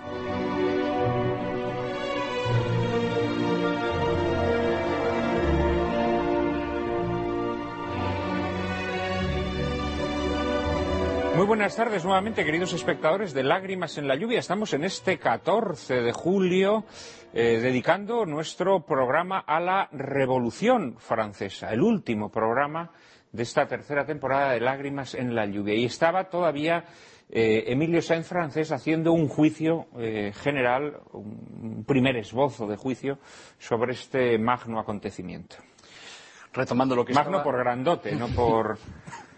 Muy buenas tardes nuevamente, queridos espectadores de Lágrimas en la Lluvia. Estamos en este 14 de julio eh, dedicando nuestro programa a la Revolución Francesa, el último programa de esta tercera temporada de Lágrimas en la lluvia. Y estaba todavía eh, Emilio Sainz francés haciendo un juicio eh, general, un primer esbozo de juicio sobre este magno acontecimiento. Retomando lo que Magno por grandote, no por...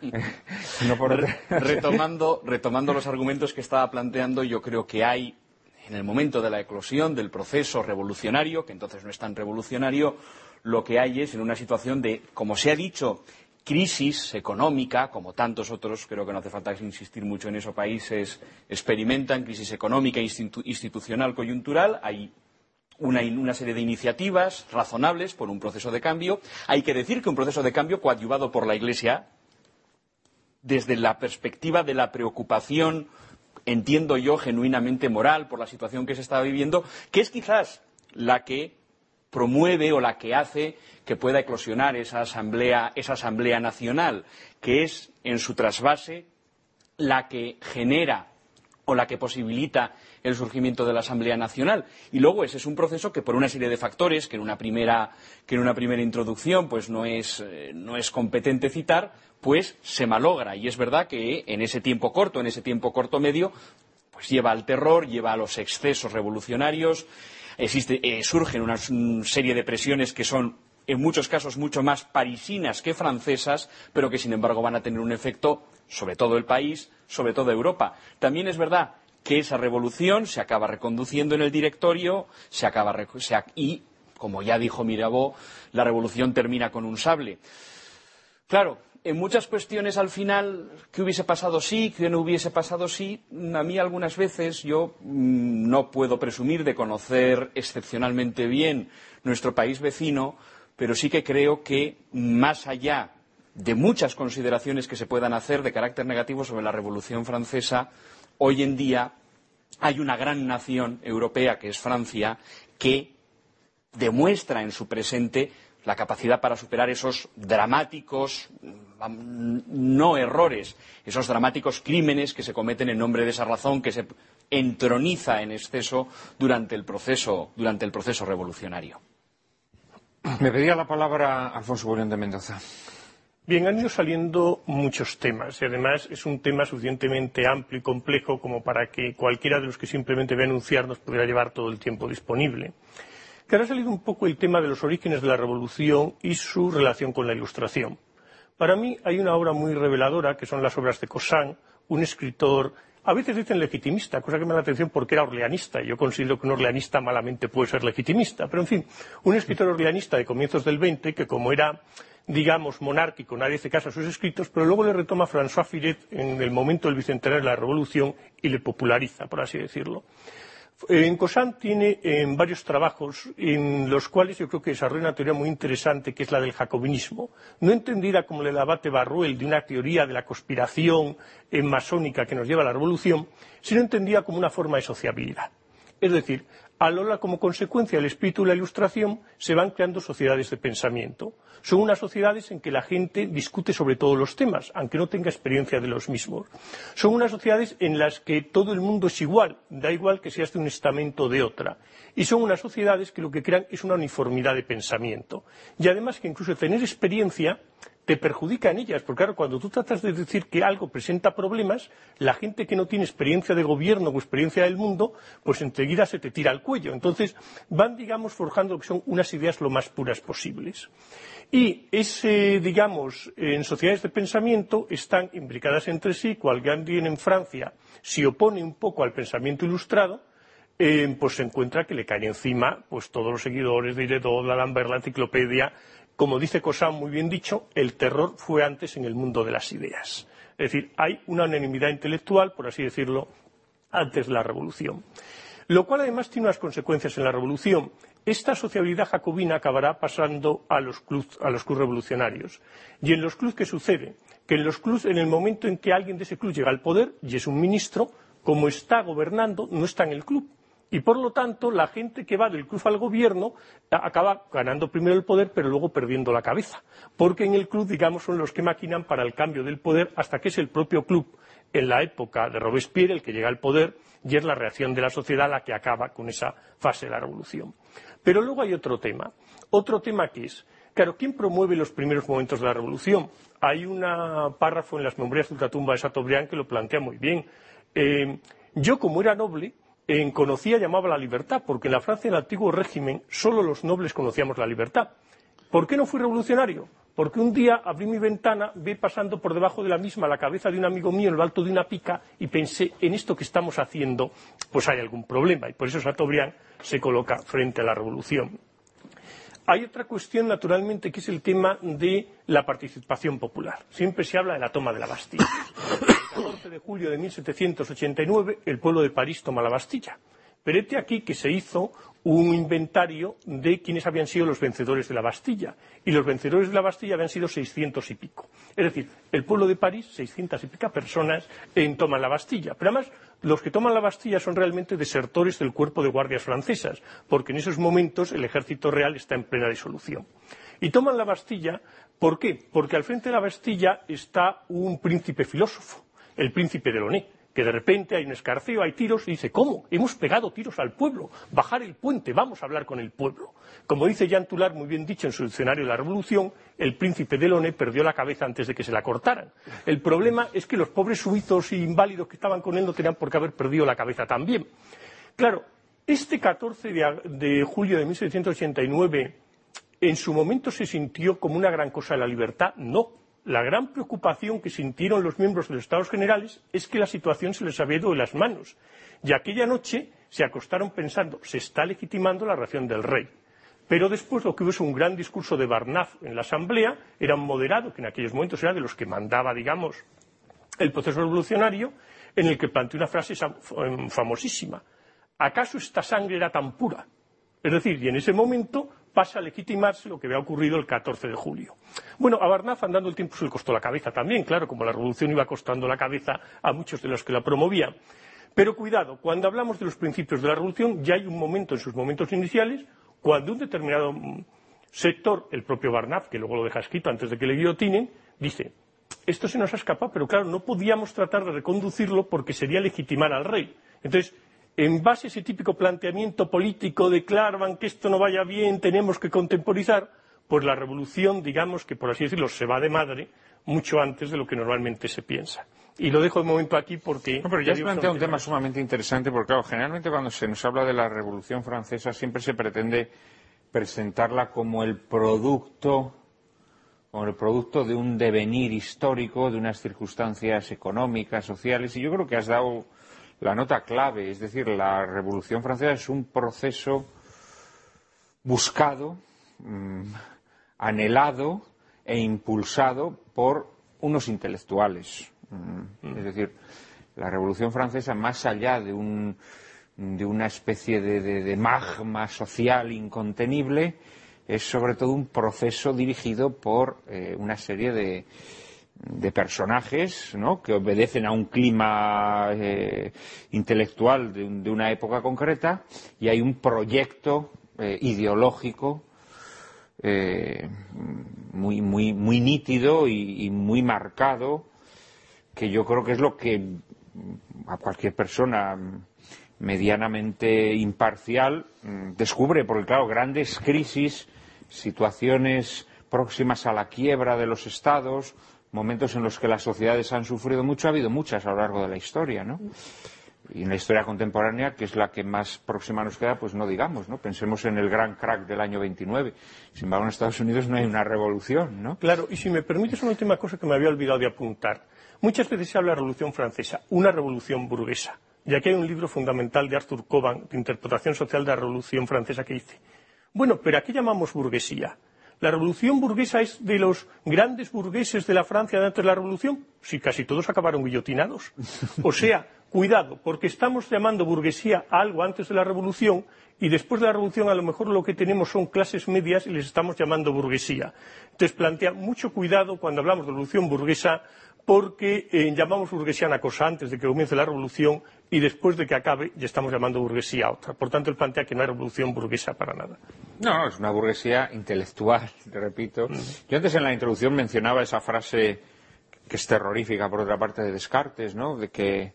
retomando, retomando los argumentos que estaba planteando, yo creo que hay en el momento de la eclosión del proceso revolucionario, que entonces no es tan revolucionario, lo que hay es en una situación de, como se ha dicho, crisis económica, como tantos otros, creo que no hace falta insistir mucho en eso, países experimentan crisis económica, institucional, coyuntural, hay una, serie de iniciativas razonables por un proceso de cambio. Hay que decir que un proceso de cambio coadyuvado por la Iglesia, desde la perspectiva de la preocupación, entiendo yo, genuinamente moral por la situación que se está viviendo, que es quizás la que promueve o la que hace que pueda eclosionar esa asamblea, nacional, que es en su trasvase la que genera o la que posibilita el surgimiento de la Asamblea Nacional. Y luego ese es un proceso que por una serie de factores que en una primera, que en una primera introducción pues no es, eh, no es competente citar, pues se malogra. Y es verdad que en ese tiempo corto, en ese tiempo corto medio, pues lleva al terror, lleva a los excesos revolucionarios, eh, surgen una serie de presiones que son en muchos casos mucho más parisinas que francesas, pero que sin embargo van a tener un efecto sobre todo el país, sobre toda Europa. También es verdad que esa revolución se acaba reconduciendo en el directorio, se acaba y, como ya dijo Mirabeau, la revolución termina con un sable. Claro, en muchas cuestiones al final, ¿qué hubiese pasado sí? ¿Qué no hubiese pasado sí? A mí algunas veces yo mm, no puedo presumir de conocer excepcionalmente bien nuestro país vecino, pero sí que creo que más allá de muchas consideraciones que se puedan hacer de carácter negativo sobre la Revolución Francesa, hoy en día hay una gran nación europea, que es Francia, que demuestra en su presente la capacidad para superar esos dramáticos, no errores, esos dramáticos crímenes que se cometen en nombre de esa razón que se entroniza en exceso durante el proceso, revolucionario. Me pedía la palabra Alfonso Bolívar de Mendoza. Bien, han ido saliendo muchos temas y además es un tema suficientemente amplio y complejo como para que cualquiera de los que simplemente ve anunciar nos pudiera llevar todo el tiempo disponible que salido un poco el tema de los orígenes de la revolución y su relación con la ilustración. Para mí hay una obra muy reveladora, que son las obras de Cosán, un escritor, a veces dicen legitimista, cosa que me da la atención porque era orleanista. Yo considero que un orleanista malamente puede ser legitimista. Pero, en fin, un escritor orleanista de comienzos del 20, que como era, digamos, monárquico, nadie hace caso a sus escritos, pero luego le retoma François Firet en el momento del bicentenario de la Revolución y le populariza, por así decirlo. En Cosán tiene varios trabajos en los cuales yo creo que desarrolla una teoría muy interesante que es la del jacobinismo, no entendida como el abate Barruel de una teoría de la conspiración masónica que nos lleva a la revolución, sino entendida como una forma de sociabilidad. Es decir, a Lola, como consecuencia del espíritu de la ilustración, se van creando sociedades de pensamiento. Son unas sociedades en que la gente discute sobre todos los temas, aunque no tenga experiencia de los mismos. Son unas sociedades en las que todo el mundo es igual, da igual que seas de un estamento o de otra. Y son unas sociedades que lo que crean es una uniformidad de pensamiento. Y además que incluso tener experiencia te perjudica en ellas, porque claro, cuando tú tratas de decir que algo presenta problemas, la gente que no tiene experiencia de gobierno o experiencia del mundo, pues enseguida se te tira al cuello. Entonces, van, digamos, forjando que son unas ideas lo más puras posibles. Y ese, digamos, en sociedades de pensamiento están imbricadas entre sí, cual Gandhi en Francia se opone un poco al pensamiento ilustrado, eh, pues se encuentra que le caen encima pues todos los seguidores de Iredot, la Lambert, la enciclopedia, como dice Cosán muy bien dicho, el terror fue antes en el mundo de las ideas. Es decir, hay una unanimidad intelectual, por así decirlo, antes de la revolución. Lo cual además tiene unas consecuencias en la revolución. Esta sociabilidad jacobina acabará pasando a los clubs, revolucionarios. Y en los clubs, ¿qué sucede? Que en los clubs, en el momento en que alguien de ese club llega al poder y es un ministro, como está gobernando, no está en el club y por lo tanto la gente que va del club al gobierno acaba ganando primero el poder pero luego perdiendo la cabeza porque en el club digamos son los que maquinan para el cambio del poder hasta que es el propio club en la época de Robespierre el que llega al poder y es la reacción de la sociedad la que acaba con esa fase de la revolución. Pero luego hay otro tema, otro tema que es, claro, ¿quién promueve los primeros momentos de la revolución? Hay un párrafo en las memorias de tumba de Chateaubriand que lo plantea muy bien. Eh, yo, como era noble, en conocía llamaba la libertad, porque en la Francia del antiguo régimen solo los nobles conocíamos la libertad. ¿Por qué no fui revolucionario? Porque un día abrí mi ventana, vi pasando por debajo de la misma la cabeza de un amigo mío en lo alto de una pica y pensé, en esto que estamos haciendo, pues hay algún problema. Y por eso Chateaubriand se coloca frente a la revolución. Hay otra cuestión, naturalmente, que es el tema de la participación popular. Siempre se habla de la toma de la Bastilla. 14 de julio de 1789 el pueblo de París toma la Bastilla. Pero este aquí que se hizo un inventario de quiénes habían sido los vencedores de la Bastilla. Y los vencedores de la Bastilla habían sido seiscientos y pico. Es decir, el pueblo de París, seiscientas y pico personas en toman la Bastilla. Pero además, los que toman la Bastilla son realmente desertores del cuerpo de guardias francesas, porque en esos momentos el ejército real está en plena disolución. Y toman la Bastilla, ¿por qué? Porque al frente de la Bastilla está un príncipe filósofo el príncipe de Loné, que de repente hay un escarceo, hay tiros, y dice, ¿cómo? Hemos pegado tiros al pueblo, bajar el puente, vamos a hablar con el pueblo. Como dice Jean Tular, muy bien dicho en su diccionario de la Revolución, el príncipe de Loné perdió la cabeza antes de que se la cortaran. El problema es que los pobres suizos y inválidos que estaban con él no tenían por qué haber perdido la cabeza también. Claro, este 14 de, de julio de 1789 en su momento se sintió como una gran cosa de la libertad, no la gran preocupación que sintieron los miembros de los Estados Generales es que la situación se les había ido de las manos. Y aquella noche se acostaron pensando, se está legitimando la reacción del rey. Pero después lo que hubo es un gran discurso de Barnaf en la Asamblea, era un moderado, que en aquellos momentos era de los que mandaba, digamos, el proceso revolucionario, en el que planteó una frase famosísima. ¿Acaso esta sangre era tan pura? Es decir, y en ese momento pasa a legitimarse lo que había ocurrido el 14 de julio. Bueno, a Barnaf andando el tiempo se le costó la cabeza también, claro, como la revolución iba costando la cabeza a muchos de los que la promovían. Pero cuidado, cuando hablamos de los principios de la revolución, ya hay un momento en sus momentos iniciales cuando un determinado mm, sector, el propio Barnaf, que luego lo deja escrito antes de que le guillotinen, dice esto se nos ha escapado, pero claro, no podíamos tratar de reconducirlo porque sería legitimar al rey. Entonces, en base a ese típico planteamiento político de claro, que esto no vaya bien, tenemos que contemporizar, pues la revolución, digamos que por así decirlo, se va de madre mucho antes de lo que normalmente se piensa. Y lo dejo de momento aquí porque. No, pero ya has planteado un tema sumamente interesante, porque, claro, generalmente cuando se nos habla de la Revolución Francesa siempre se pretende presentarla como el producto como el producto de un devenir histórico, de unas circunstancias económicas, sociales, y yo creo que has dado la nota clave, es decir, la Revolución Francesa es un proceso buscado, mm, anhelado e impulsado por unos intelectuales. Mm, es decir, la Revolución Francesa, más allá de, una especie de magma social incontenible, es sobre todo un proceso dirigido por eh, una serie de, personajes que obedecen a un clima eh, intelectual de, una época concreta y hay un proyecto eh, ideológico muy, muy, muy nítido y, muy marcado que yo creo que es lo que a cualquier persona medianamente imparcial mm, descubre, porque claro, grandes crisis situaciones próximas a la quiebra de los estados, momentos en los que las sociedades han sufrido mucho, ha habido muchas a lo largo de la historia, ¿no? Y en la historia contemporánea, que es la que más próxima nos queda, pues no digamos, ¿no? Pensemos en el gran crack del año 29. Sin embargo, en Estados Unidos no hay una revolución, ¿no? Claro, y si me permites una última cosa que me había olvidado de apuntar. Muchas veces se habla de Revolución Francesa, una revolución burguesa. Y aquí hay un libro fundamental de Arthur Coban, de interpretación social de la Revolución Francesa, que dice bueno, pero ¿a qué llamamos burguesía? ¿La revolución burguesa es de los grandes burgueses de la Francia de antes de la revolución? Sí, casi todos acabaron guillotinados. O sea, cuidado, porque estamos llamando burguesía a algo antes de la revolución y después de la revolución a lo mejor lo que tenemos son clases medias y les estamos llamando burguesía. Entonces plantea mucho cuidado cuando hablamos de revolución burguesa porque eh, llamamos burguesía a una cosa antes de que comience la revolución y después de que acabe ya estamos llamando burguesía a otra. Por tanto, él plantea que no hay revolución burguesa para nada. No, es una burguesía intelectual, te repito. Mm. Yo antes en la introducción mencionaba esa frase que es terrorífica, por otra parte, de Descartes, ¿no? De que,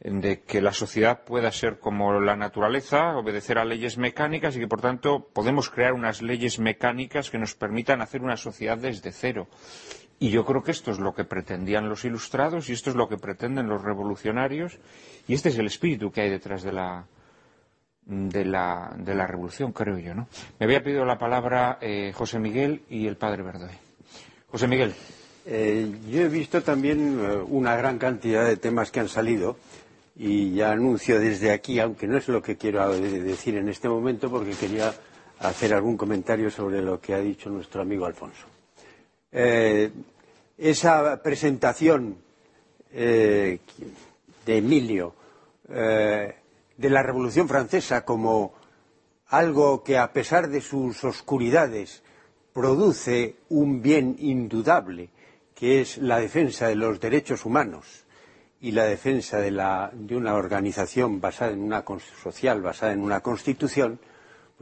de que la sociedad pueda ser como la naturaleza, obedecer a leyes mecánicas y que, por tanto, podemos crear unas leyes mecánicas que nos permitan hacer una sociedad desde cero. Y yo creo que esto es lo que pretendían los ilustrados y esto es lo que pretenden los revolucionarios y este es el espíritu que hay detrás de la, de la, de la revolución, creo yo. ¿no? Me había pedido la palabra eh, José Miguel y el padre Verdoy. José Miguel. Eh, yo he visto también eh, una gran cantidad de temas que han salido y ya anuncio desde aquí, aunque no es lo que quiero decir en este momento, porque quería hacer algún comentario sobre lo que ha dicho nuestro amigo Alfonso esa presentación eh, de Emilio eh, de la Revolución Francesa como algo que, a pesar de sus oscuridades, produce un bien indudable, que es la defensa de los derechos humanos y la defensa de, de una organización basada en una social basada en una constitución,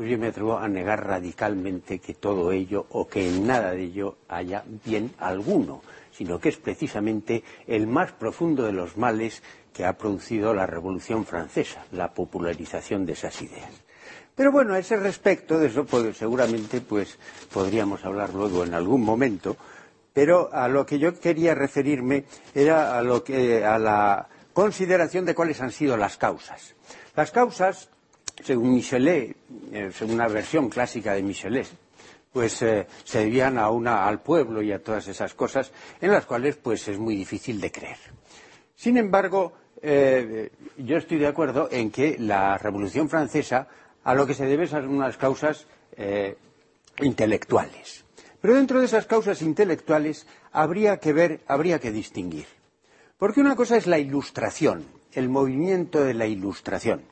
pues yo me atrevo a negar radicalmente que todo ello o que en nada de ello haya bien alguno, sino que es precisamente el más profundo de los males que ha producido la Revolución Francesa, la popularización de esas ideas. Pero bueno, a ese respecto, de eso pues, seguramente pues, podríamos hablar luego en algún momento, pero a lo que yo quería referirme era a, lo que, a la consideración de cuáles han sido las causas. Las causas según Michelet, eh, según una versión clásica de Michelet, pues eh, se debían a una, al pueblo y a todas esas cosas en las cuales pues es muy difícil de creer. Sin embargo, eh, yo estoy de acuerdo en que la Revolución Francesa a lo que se debe son unas causas intelectuales. Pero dentro de esas causas intelectuales habría que ver, habría que distinguir. Porque una cosa es la ilustración, el movimiento de la ilustración.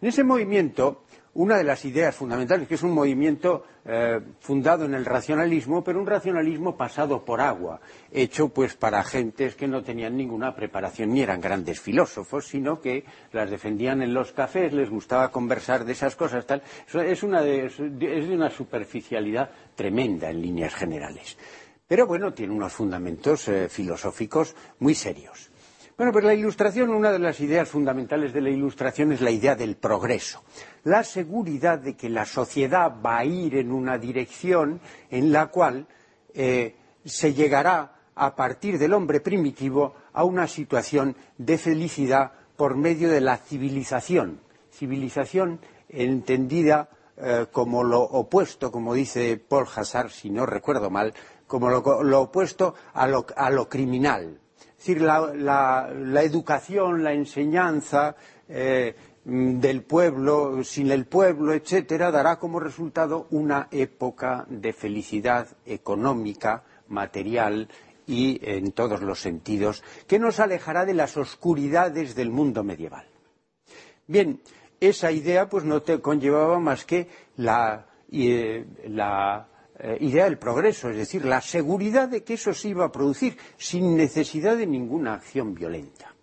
En ese movimiento una de las ideas fundamentales, que es un movimiento eh, fundado en el racionalismo, pero un racionalismo pasado por agua, hecho pues para gentes que no tenían ninguna preparación ni eran grandes filósofos, sino que las defendían en los cafés, les gustaba conversar de esas cosas, tal. Es, de una superficialidad tremenda en líneas generales. Pero bueno, tiene unos fundamentos eh, filosóficos muy serios. Bueno, pues la ilustración, una de las ideas fundamentales de la ilustración es la idea del progreso, la seguridad de que la sociedad va a ir en una dirección en la cual eh, se llegará a partir del hombre primitivo a una situación de felicidad por medio de la civilización, civilización entendida eh, como lo opuesto, como dice Paul Hassard, si no recuerdo mal, como lo, opuesto a lo criminal es decir, la, educación, la enseñanza eh, del pueblo, sin el pueblo, etcétera, dará como resultado una época de felicidad económica, material y en todos los sentidos, que nos alejará de las oscuridades del mundo medieval. Bien, esa idea pues no te conllevaba más que la eh, eh, idea del progreso, es decir, la seguridad de que eso se iba a producir sin necesidad de ninguna acción violenta.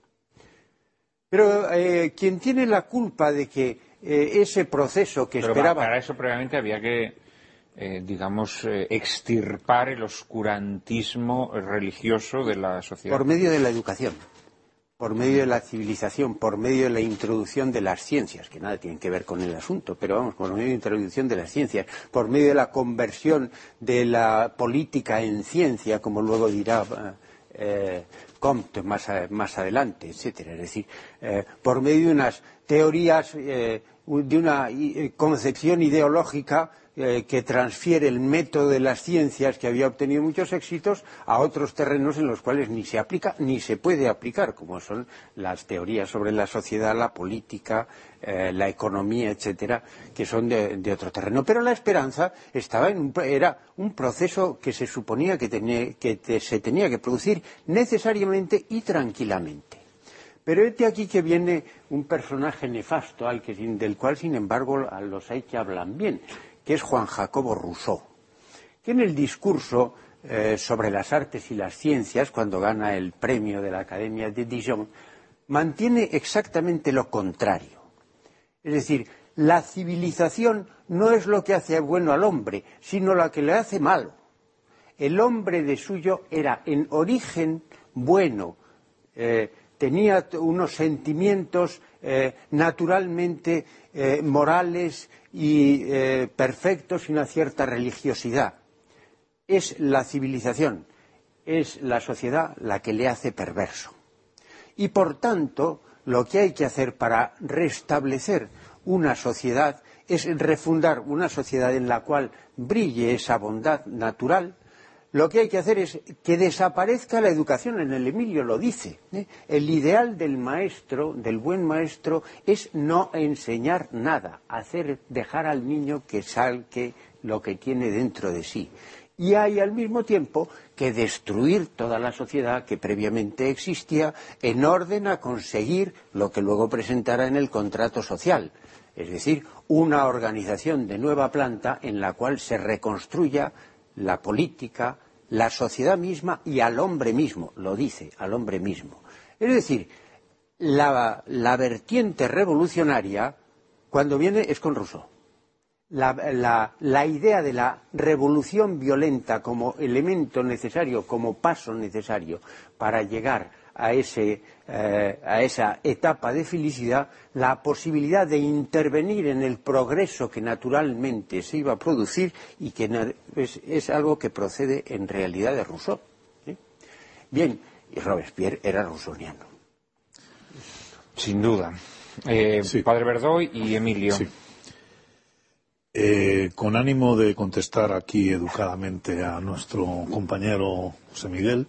Pero eh, quien tiene la culpa de que eh, ese proceso que esperaba. Para eso, previamente, había que, digamos, extirpar el oscurantismo religioso de la sociedad. Por medio de la educación por medio de la civilización, por medio de la introducción de las ciencias, que nada tienen que ver con el asunto, pero vamos, por medio de la introducción de las ciencias, por medio de la conversión de la política en ciencia, como luego dirá eh, Comte más, adelante, etcétera. Es decir, eh, por medio de unas teorías, eh, de una concepción ideológica eh, que transfiere el método de las ciencias que había obtenido muchos éxitos a otros terrenos en los cuales ni se aplica ni se puede aplicar, como son las teorías sobre la sociedad, la política, eh, la economía, etcétera, que son de, otro terreno. Pero la esperanza estaba en un, era un proceso que se suponía que, que se tenía que producir necesariamente y tranquilamente. Pero este aquí que viene un personaje nefasto al que, del cual, sin embargo, los hay que hablan bien, que es Juan Jacobo Rousseau, que en el discurso eh, sobre las artes y las ciencias, cuando gana el premio de la Academia de Dijon, mantiene exactamente lo contrario. Es decir, la civilización no es lo que hace bueno al hombre, sino lo que le hace malo. El hombre de suyo era en origen bueno, eh, tenía unos sentimientos eh, naturalmente morales y eh, perfecto sin una cierta religiosidad. Es la civilización, es la sociedad la que le hace perverso. Y por tanto, lo que hay que hacer para restablecer una sociedad es refundar una sociedad en la cual brille esa bondad natural lo que hay que hacer es que desaparezca la educación. En el Emilio lo dice. ¿eh? El ideal del maestro, del buen maestro, es no enseñar nada, hacer, dejar al niño que salque lo que tiene dentro de sí. Y hay al mismo tiempo que destruir toda la sociedad que previamente existía en orden a conseguir lo que luego presentará en el contrato social. Es decir, una organización de nueva planta en la cual se reconstruya la política, la sociedad misma y al hombre mismo, lo dice, al hombre mismo. Es decir, la, vertiente revolucionaria, cuando viene, es con Rousseau. La, la, idea de la revolución violenta como elemento necesario, como paso necesario para llegar eh, a, esa etapa de felicidad la posibilidad de intervenir en el progreso que naturalmente se iba a producir y que es, algo que procede en realidad de Rousseau. Bien, y Robespierre era rousseauiano. Sin duda. Eh, Padre Verdoy y Emilio. Eh, con ánimo de contestar aquí educadamente a nuestro compañero José Miguel,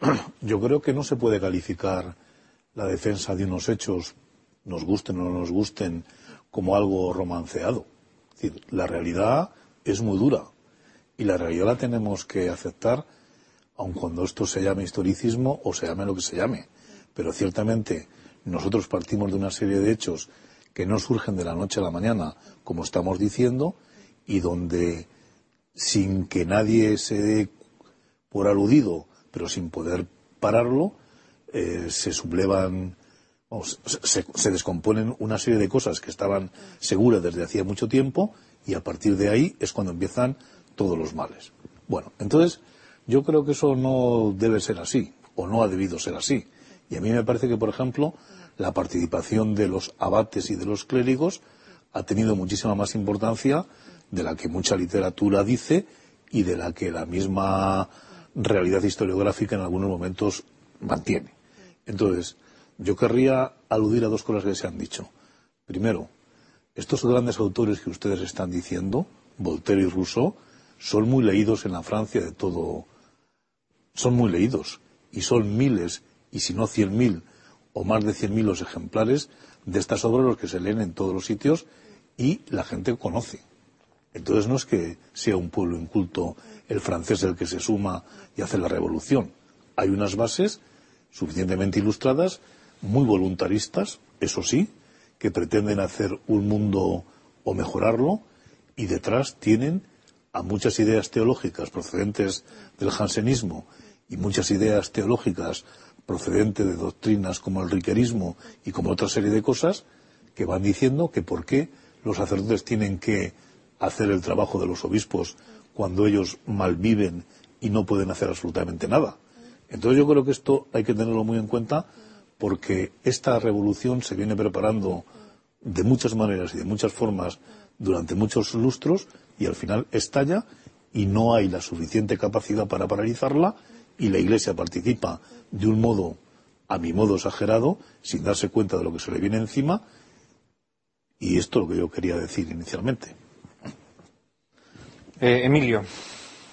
yo creo que no se puede calificar la defensa de unos hechos, nos gusten o no nos gusten, como algo romanceado. Es decir, la realidad es muy dura y la realidad la tenemos que aceptar, aun cuando esto se llame historicismo o se llame lo que se llame. Pero ciertamente nosotros partimos de una serie de hechos que no surgen de la noche a la mañana, como estamos diciendo, y donde, sin que nadie se dé por aludido, pero sin poder pararlo, eh, se sublevan, se, se, descomponen una serie de cosas que estaban seguras desde hacía mucho tiempo y a partir de ahí es cuando empiezan todos los males. Bueno, entonces yo creo que eso no debe ser así o no ha debido ser así. Y a mí me parece que, por ejemplo, la participación de los abates y de los clérigos ha tenido muchísima más importancia de la que mucha literatura dice y de la que la misma realidad historiográfica en algunos momentos mantiene. Entonces, yo querría aludir a dos cosas que se han dicho. Primero, estos grandes autores que ustedes están diciendo, Voltaire y Rousseau, son muy leídos en la Francia de todo. Son muy leídos. Y son miles, y si no cien mil, o más de cien mil los ejemplares de estas obras los que se leen en todos los sitios y la gente conoce. Entonces no es que sea un pueblo inculto el francés el que se suma y hace la revolución. Hay unas bases suficientemente ilustradas, muy voluntaristas, eso sí, que pretenden hacer un mundo o mejorarlo, y detrás tienen a muchas ideas teológicas procedentes del jansenismo y muchas ideas teológicas procedentes de doctrinas como el riquerismo y como otra serie de cosas que van diciendo que por qué los sacerdotes tienen que hacer el trabajo de los obispos cuando ellos malviven y no pueden hacer absolutamente nada. Entonces yo creo que esto hay que tenerlo muy en cuenta porque esta revolución se viene preparando de muchas maneras y de muchas formas durante muchos lustros y al final estalla y no hay la suficiente capacidad para paralizarla y la Iglesia participa de un modo, a mi modo exagerado, sin darse cuenta de lo que se le viene encima y esto es lo que yo quería decir inicialmente. Eh, Emilio.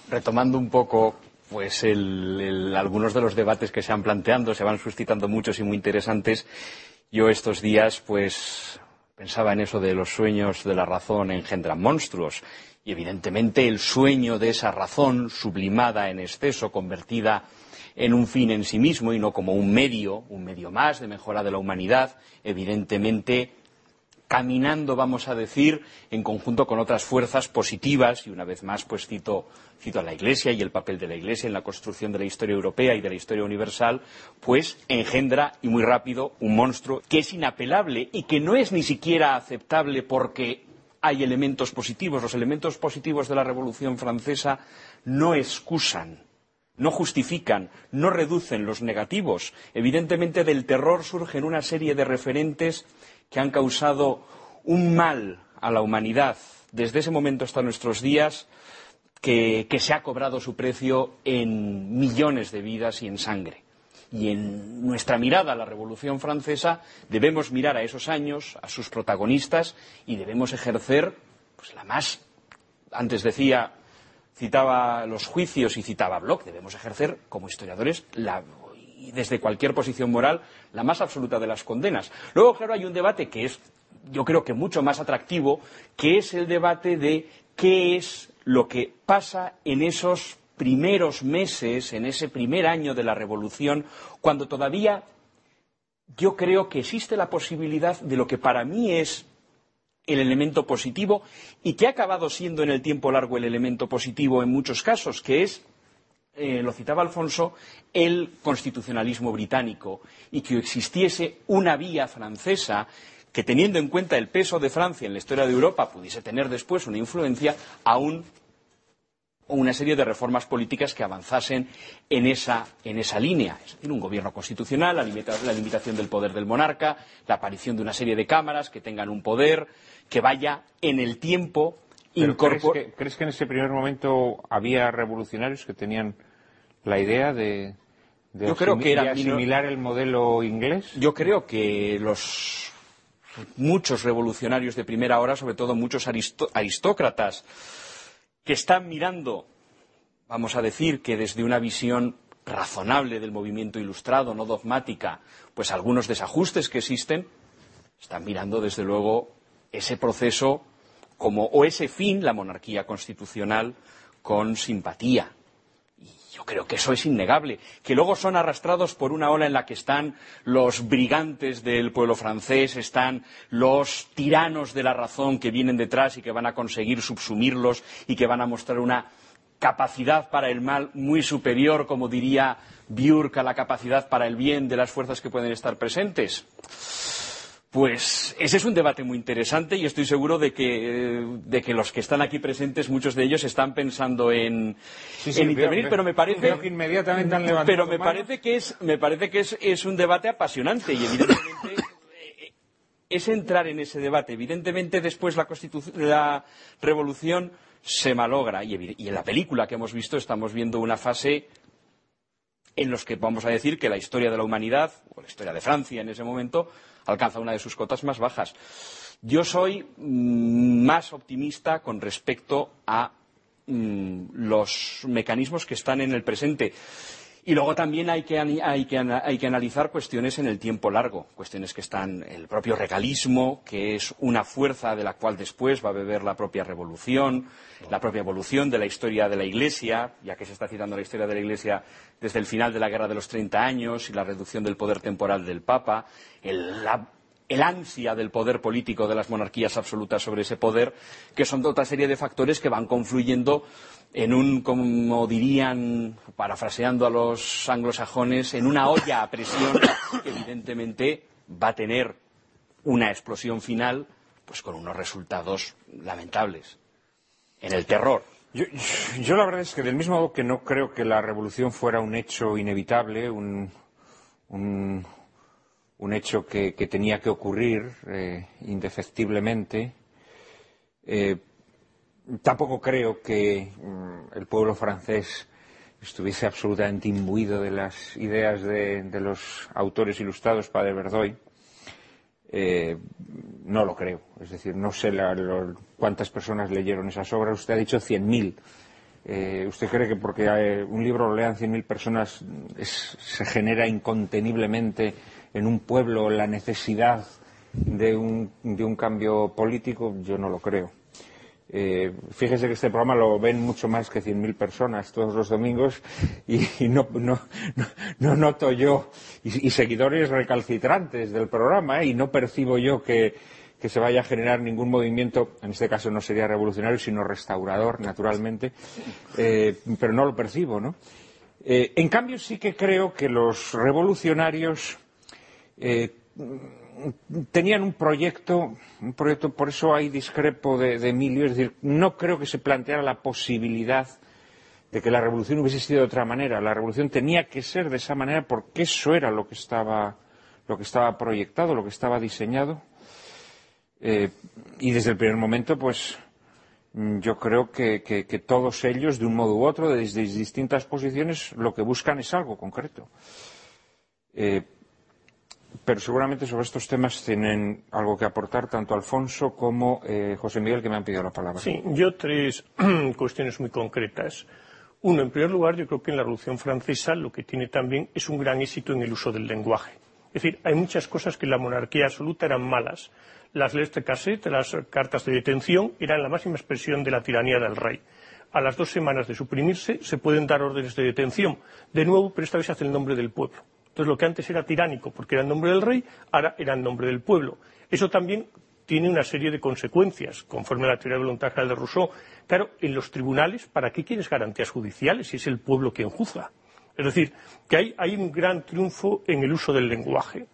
Retomando un poco pues algunos de los debates que se han planteando, se van suscitando muchos y muy interesantes. Yo estos días, pues, pensaba en eso de los sueños de la razón engendran monstruos. Y evidentemente el sueño de esa razón, sublimada en exceso, convertida en un fin en sí mismo y no como un medio, un medio más de mejora de la humanidad, evidentemente caminando, vamos a decir, en conjunto con otras fuerzas positivas, y una vez más, pues cito, cito, a la Iglesia y el papel de la Iglesia en la construcción de la historia europea y de la historia universal, pues engendra, y muy rápido, un monstruo que es inapelable y que no es ni siquiera aceptable porque hay elementos positivos. Los elementos positivos de la Revolución Francesa no excusan no justifican, no reducen los negativos. Evidentemente del terror surgen una serie de referentes que han causado un mal a la humanidad desde ese momento hasta nuestros días que, se ha cobrado su precio en millones de vidas y en sangre. Y en nuestra mirada a la Revolución Francesa debemos mirar a esos años, a sus protagonistas, y debemos ejercer pues, la más, antes decía, citaba los juicios y citaba Bloch, debemos ejercer como historiadores la, y desde cualquier posición moral la más absoluta de las condenas. Luego, claro, hay un debate que es, yo creo que mucho más atractivo, que es el debate de qué es lo que pasa en esos primeros meses, en ese primer año de la revolución, cuando todavía yo creo que existe la posibilidad de lo que para mí es el elemento positivo y que ha acabado siendo en el tiempo largo el elemento positivo en muchos casos, que es eh, lo citaba Alfonso, el constitucionalismo británico y que existiese una vía francesa que, teniendo en cuenta el peso de Francia en la historia de Europa, pudiese tener después una influencia aún una serie de reformas políticas que avanzasen en esa, en esa línea. Es decir, un gobierno constitucional, la, limitación del poder del monarca, la aparición de una serie de cámaras que tengan un poder que vaya en el tiempo ¿crees que, ¿Crees que en ese primer momento había revolucionarios que tenían la idea de, yo creo que era asimilar el modelo inglés? Yo creo que los muchos revolucionarios de primera hora, sobre todo muchos aristócratas, que están mirando, vamos a decir, que desde una visión razonable del movimiento ilustrado, no dogmática, pues algunos desajustes que existen, están mirando desde luego ese proceso como, o ese fin, la monarquía constitucional, con simpatía. Y yo creo que eso es innegable. Que luego son arrastrados por una ola en la que están los brigantes del pueblo francés, están los tiranos de la razón que vienen detrás y que van a conseguir subsumirlos y que van a mostrar una capacidad para el mal muy superior, como diría Björk, a la capacidad para el bien de las fuerzas que pueden estar presentes. Pues ese es un debate muy interesante y estoy seguro de que, de que los que están aquí presentes, muchos de ellos están pensando en, Sí, sí, en intervenir, veo- pero me parece, veo que inmediatamente han levantado pero me parece que es, me parece que es, es un debate apasionante y evidentemente eh, es entrar en ese debate. Evidentemente después la, la revolución se malogra y, y en la película que hemos visto estamos viendo una fase en los que vamos a decir que la historia de la humanidad, o la historia de Francia en ese momento, alcanza una de sus cotas más bajas. Yo soy mm, más optimista con respecto a mm, los mecanismos que están en el presente. Y luego también hay que, hay, que, hay que analizar cuestiones en el tiempo largo, cuestiones que están el propio regalismo, que es una fuerza de la cual después va a beber la propia revolución, la propia evolución de la historia de la Iglesia, ya que se está citando la historia de la Iglesia desde el final de la Guerra de los 30 años y la reducción del poder temporal del Papa, el, la- el ansia del poder político de las monarquías absolutas sobre ese poder, que son otra serie de factores que van confluyendo en un, como dirían, parafraseando a los anglosajones, en una olla a presión que evidentemente va a tener una explosión final pues con unos resultados lamentables. En el terror. Yo, la verdad es que del mismo modo que no creo que la revolución fuera un hecho inevitable, un, un, un hecho que, que tenía que ocurrir eh, indefectiblemente, eh, tampoco creo que mm, el pueblo francés estuviese absolutamente imbuido de las ideas de, los autores ilustrados Padre Verdoy. Eh, no lo creo. Es decir, no sé cuántas personas leyeron esas obras. Usted ha dicho 100.000. Eh, ¿Usted cree que porque un libro lo lean 100.000 personas se genera inconteniblemente en un pueblo la necesidad de un, de un cambio político? Yo no lo creo. Eh, fíjese que este programa lo ven mucho más que 100.000 personas todos los domingos y, no, no, no, no noto yo, y, seguidores recalcitrantes del programa, ¿eh? y no percibo yo que, se vaya a generar ningún movimiento, en este caso no sería revolucionario, sino restaurador, naturalmente, eh, pero no lo percibo, ¿no? En cambio, sí que creo que los revolucionarios tenían un proyecto, un proyecto, por eso hay discrepo de, Emilio, es decir, no creo que se planteara la posibilidad de que la revolución hubiese sido de otra manera. La revolución tenía que ser de esa manera porque eso era lo que estaba, lo que estaba proyectado, lo que estaba diseñado. Eh, y desde el primer momento, pues, yo creo que todos ellos, de un modo u otro, desde distintas posiciones, lo que buscan es algo concreto. Eh, pero seguramente sobre estos temas tienen algo que aportar tanto Alfonso como eh, José Miguel, que me han pedido la palabra. Sí, yo tres cuestiones muy concretas. Uno, en primer lugar, yo creo que en la Revolución Francesa lo que tiene también es un gran éxito en el uso del lenguaje. Es decir, hay muchas cosas que en la monarquía absoluta eran malas. Las leyes de cassette, las cartas de detención, eran la máxima expresión de la tiranía del rey. A las dos semanas de suprimirse se pueden dar órdenes de detención. De nuevo, pero esta vez hace el nombre del pueblo. Entonces, lo que antes era tiránico porque era en nombre del rey, ahora era en nombre del pueblo. Eso también tiene una serie de consecuencias, conforme a la teoría de voluntad general de Rousseau. Claro, en los tribunales, ¿para qué quieres garantías judiciales si es el pueblo quien juzga? Es decir, que hay, hay un gran triunfo en el uso del lenguaje.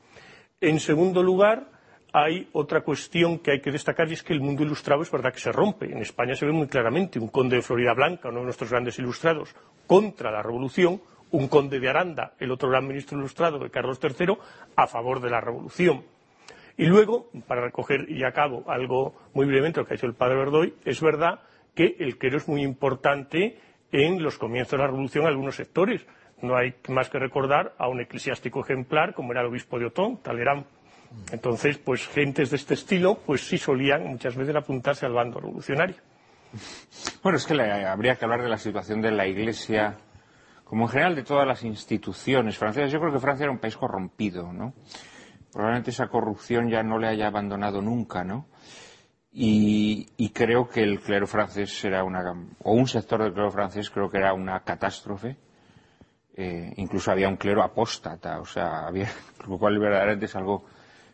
En segundo lugar, hay otra cuestión que hay que destacar y es que el mundo ilustrado es verdad que se rompe. En España se ve muy claramente un conde de Florida Blanca, uno de nuestros grandes ilustrados, contra la revolución, un conde de Aranda, el otro gran ministro ilustrado de Carlos III, a favor de la revolución. Y luego, para recoger y acabo algo muy brevemente lo que ha dicho el padre Verdoy, es verdad que el clero es muy importante en los comienzos de la revolución en algunos sectores. No hay más que recordar a un eclesiástico ejemplar como era el obispo de Otón, Talleyrand. Entonces, pues gentes de este estilo, pues sí solían muchas veces apuntarse al bando revolucionario. Bueno, es que habría que hablar de la situación de la Iglesia, como en general de todas las instituciones francesas. Yo creo que Francia era un país corrompido, ¿no? Probablemente esa corrupción ya no le haya abandonado nunca, ¿no? y, creo que el clero francés era una, o un sector del clero francés creo que era una catástrofe. Eh, incluso había un clero apóstata, o sea, había, lo cual verdaderamente es algo,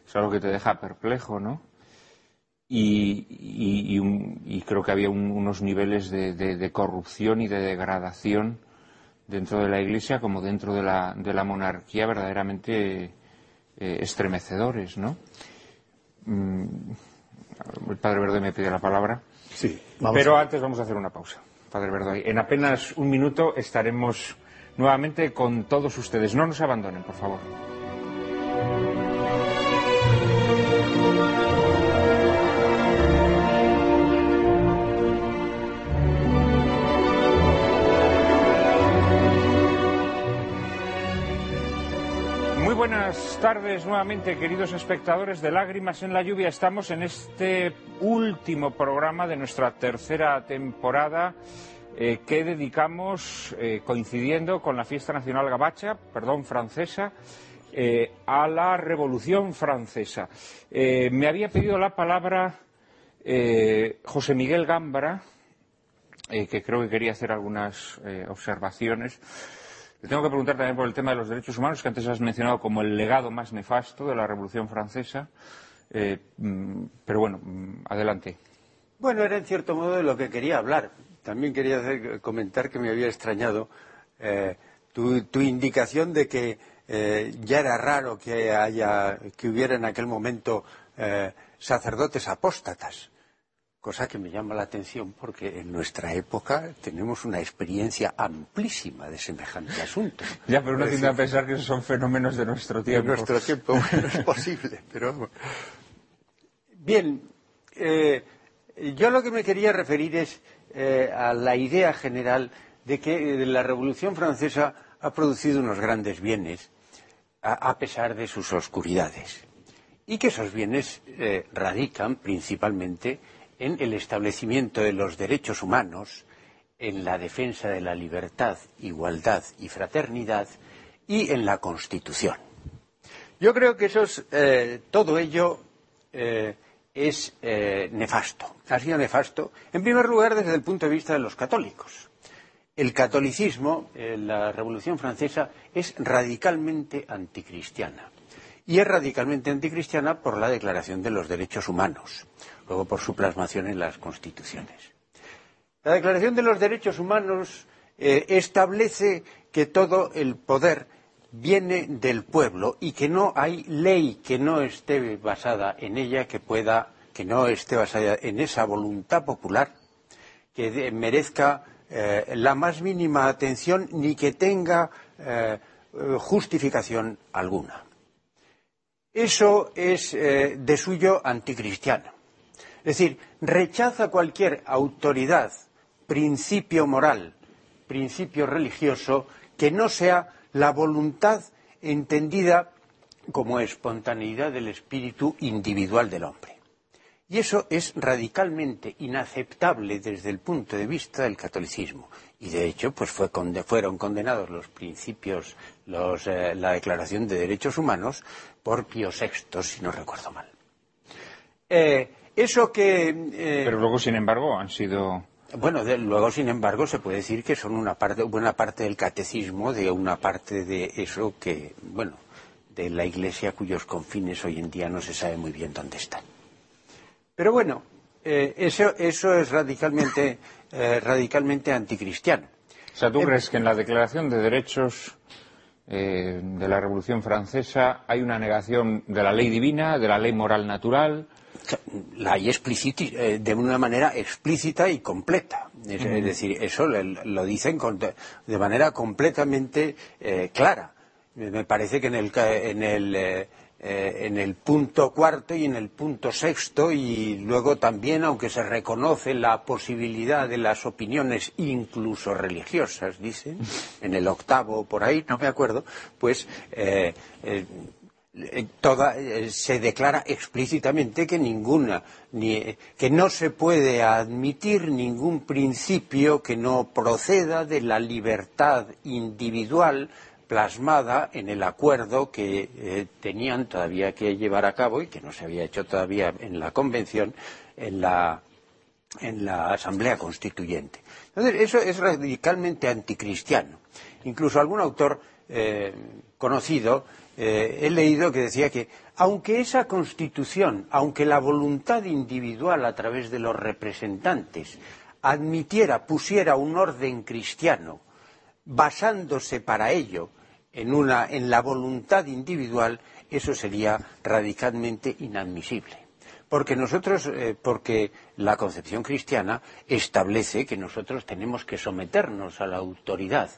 es algo que te deja perplejo, ¿no? Y, creo que había unos niveles de, corrupción y de degradación dentro de la Iglesia como dentro de la, de la monarquía verdaderamente eh, estremecedores, ¿no? Mm, el padre Verdoy me pide la palabra. Sí, Pero antes vamos a hacer una pausa, padre Verdoy. En apenas un minuto estaremos nuevamente con todos ustedes. No nos abandonen, por favor. Buenas tardes nuevamente, queridos espectadores de Lágrimas en la Lluvia. Estamos en este último programa de nuestra tercera temporada eh, que dedicamos, eh, coincidiendo con la fiesta nacional gabacha, perdón, francesa, eh, a la Revolución Francesa. me había pedido la palabra José Miguel Gambra, que creo que quería hacer algunas observaciones. Le tengo que preguntar también por el tema de los derechos humanos, que antes has mencionado como el legado más nefasto de la Revolución Francesa. Eh, mm, pero bueno, mm, adelante. Bueno, era en cierto modo de lo que quería hablar. También quería comentar que me había extrañado eh, tu, indicación de que eh, ya era raro que, hubiera en aquel momento sacerdotes apóstatas cosa que me llama la atención porque en nuestra época tenemos una experiencia amplísima de semejante asunto. Ya, pero uno tiende a pensar que esos son fenómenos de nuestro tiempo. De nuestro tiempo, bueno, es posible, pero... Bien, eh, yo lo que me quería referir es eh, a la idea general de que la Revolución Francesa ha producido unos grandes bienes a, pesar de sus oscuridades y que esos bienes eh, radican principalmente en el establecimiento de los derechos humanos, en la defensa de la libertad, igualdad y fraternidad y en la Constitución. Yo creo que eh, todo ello eh, es eh, nefasto. Ha sido nefasto, en primer lugar, desde el punto de vista de los católicos. El catolicismo, la Revolución Francesa, es radicalmente anticristiana. Y es radicalmente anticristiana por la Declaración de los Derechos Humanos luego por su plasmación en las constituciones. La Declaración de los Derechos Humanos eh, establece que todo el poder viene del pueblo y que no hay ley que no esté basada en ella que pueda que no esté basada en esa voluntad popular que merezca eh, la más mínima atención ni que tenga eh, justificación alguna. Eso es de suyo anticristiano. Es decir, rechaza cualquier autoridad, principio moral, principio religioso, que no sea la voluntad entendida como espontaneidad del espíritu individual del hombre. Y eso es radicalmente inaceptable desde el punto de vista del catolicismo. Y de hecho, pues fueron condenados los principios, eh, la Declaración de Derechos Humanos por Pío VI, si no recuerdo mal. Eh, eso que. Eh, Pero luego, sin embargo, han sido. Bueno, luego, sin embargo, se puede decir que son una parte, buena parte del catecismo de una parte de eso que, bueno, de la Iglesia cuyos confines hoy en día no se sabe muy bien dónde están. Pero bueno, eh, eso, eso, es radicalmente, eh, radicalmente anticristiano. O sea, ¿tú crees que en la Declaración de Derechos de la Revolución Francesa hay una negación de la ley divina, de la ley moral natural, la hay eh, de una manera explícita y completa. Es, decir, eso lo dicen de manera completamente eh, clara. Me parece que en el, en el, eh, en el punto cuarto y en el punto sexto y luego también, aunque se reconoce la posibilidad de las opiniones incluso religiosas, dicen, en el octavo por ahí, no me acuerdo, pues eh, eh, se declara explícitamente que ninguna que no se puede admitir ningún principio que no proceda de la libertad individual plasmada en el acuerdo que eh, tenían todavía que llevar a cabo y que no se había hecho todavía en la convención, en la, en la Asamblea Constituyente. Entonces, eso es radicalmente anticristiano. Incluso algún autor eh, conocido eh, he leído que decía que aunque esa constitución, aunque la voluntad individual a través de los representantes admitiera, pusiera un orden cristiano, basándose para ello en, la voluntad individual, eso sería radicalmente inadmisible. Porque nosotros, eh, porque la concepción cristiana establece que nosotros tenemos que someternos a la autoridad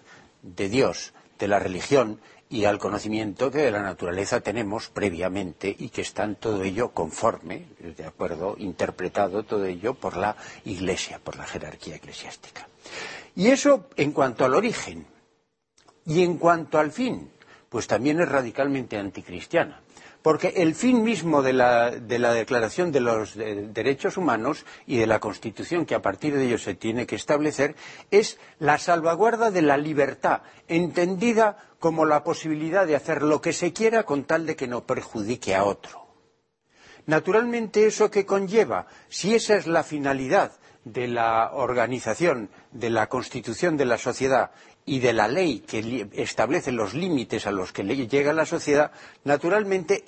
de Dios, de la religión y al conocimiento que de la naturaleza tenemos previamente y que está en todo ello conforme, de acuerdo, interpretado todo ello por la Iglesia, por la jerarquía eclesiástica. Y eso en cuanto al origen. Y en cuanto al fin, pues también es radicalmente anticristiana. Porque el fin mismo de la, Declaración de los Derechos Humanos y de la Constitución que a partir de ello se tiene que establecer es la salvaguarda de la libertad, entendida como la posibilidad de hacer lo que se quiera con tal de que no perjudique a otro. Naturalmente, eso que conlleva, si esa es la finalidad de la organización, de la constitución de la sociedad y de la ley que establece los límites a los que llega la sociedad, naturalmente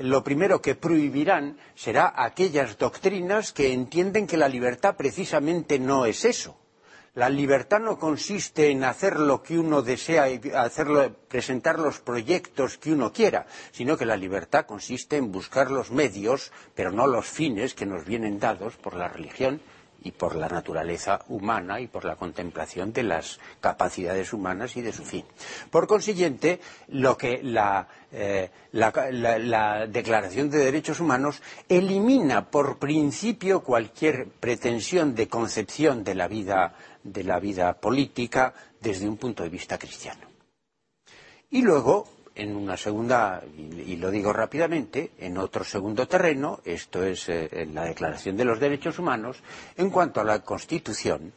lo primero que prohibirán será aquellas doctrinas que entienden que la libertad precisamente no es eso. La libertad no consiste en hacer lo que uno desea y presentar los proyectos que uno quiera, sino que la libertad consiste en buscar los medios, pero no los fines que nos vienen dados por la religión y por la naturaleza humana y por la contemplación de las capacidades humanas y de su fin. Por consiguiente, lo que la, eh, Declaración de Derechos Humanos elimina por principio cualquier pretensión de concepción de la vida, de la vida política desde un punto de vista cristiano. Y luego, en una segunda, y, lo digo rápidamente, en otro segundo terreno, esto es eh, en la Declaración de los Derechos Humanos, en cuanto a la Constitución,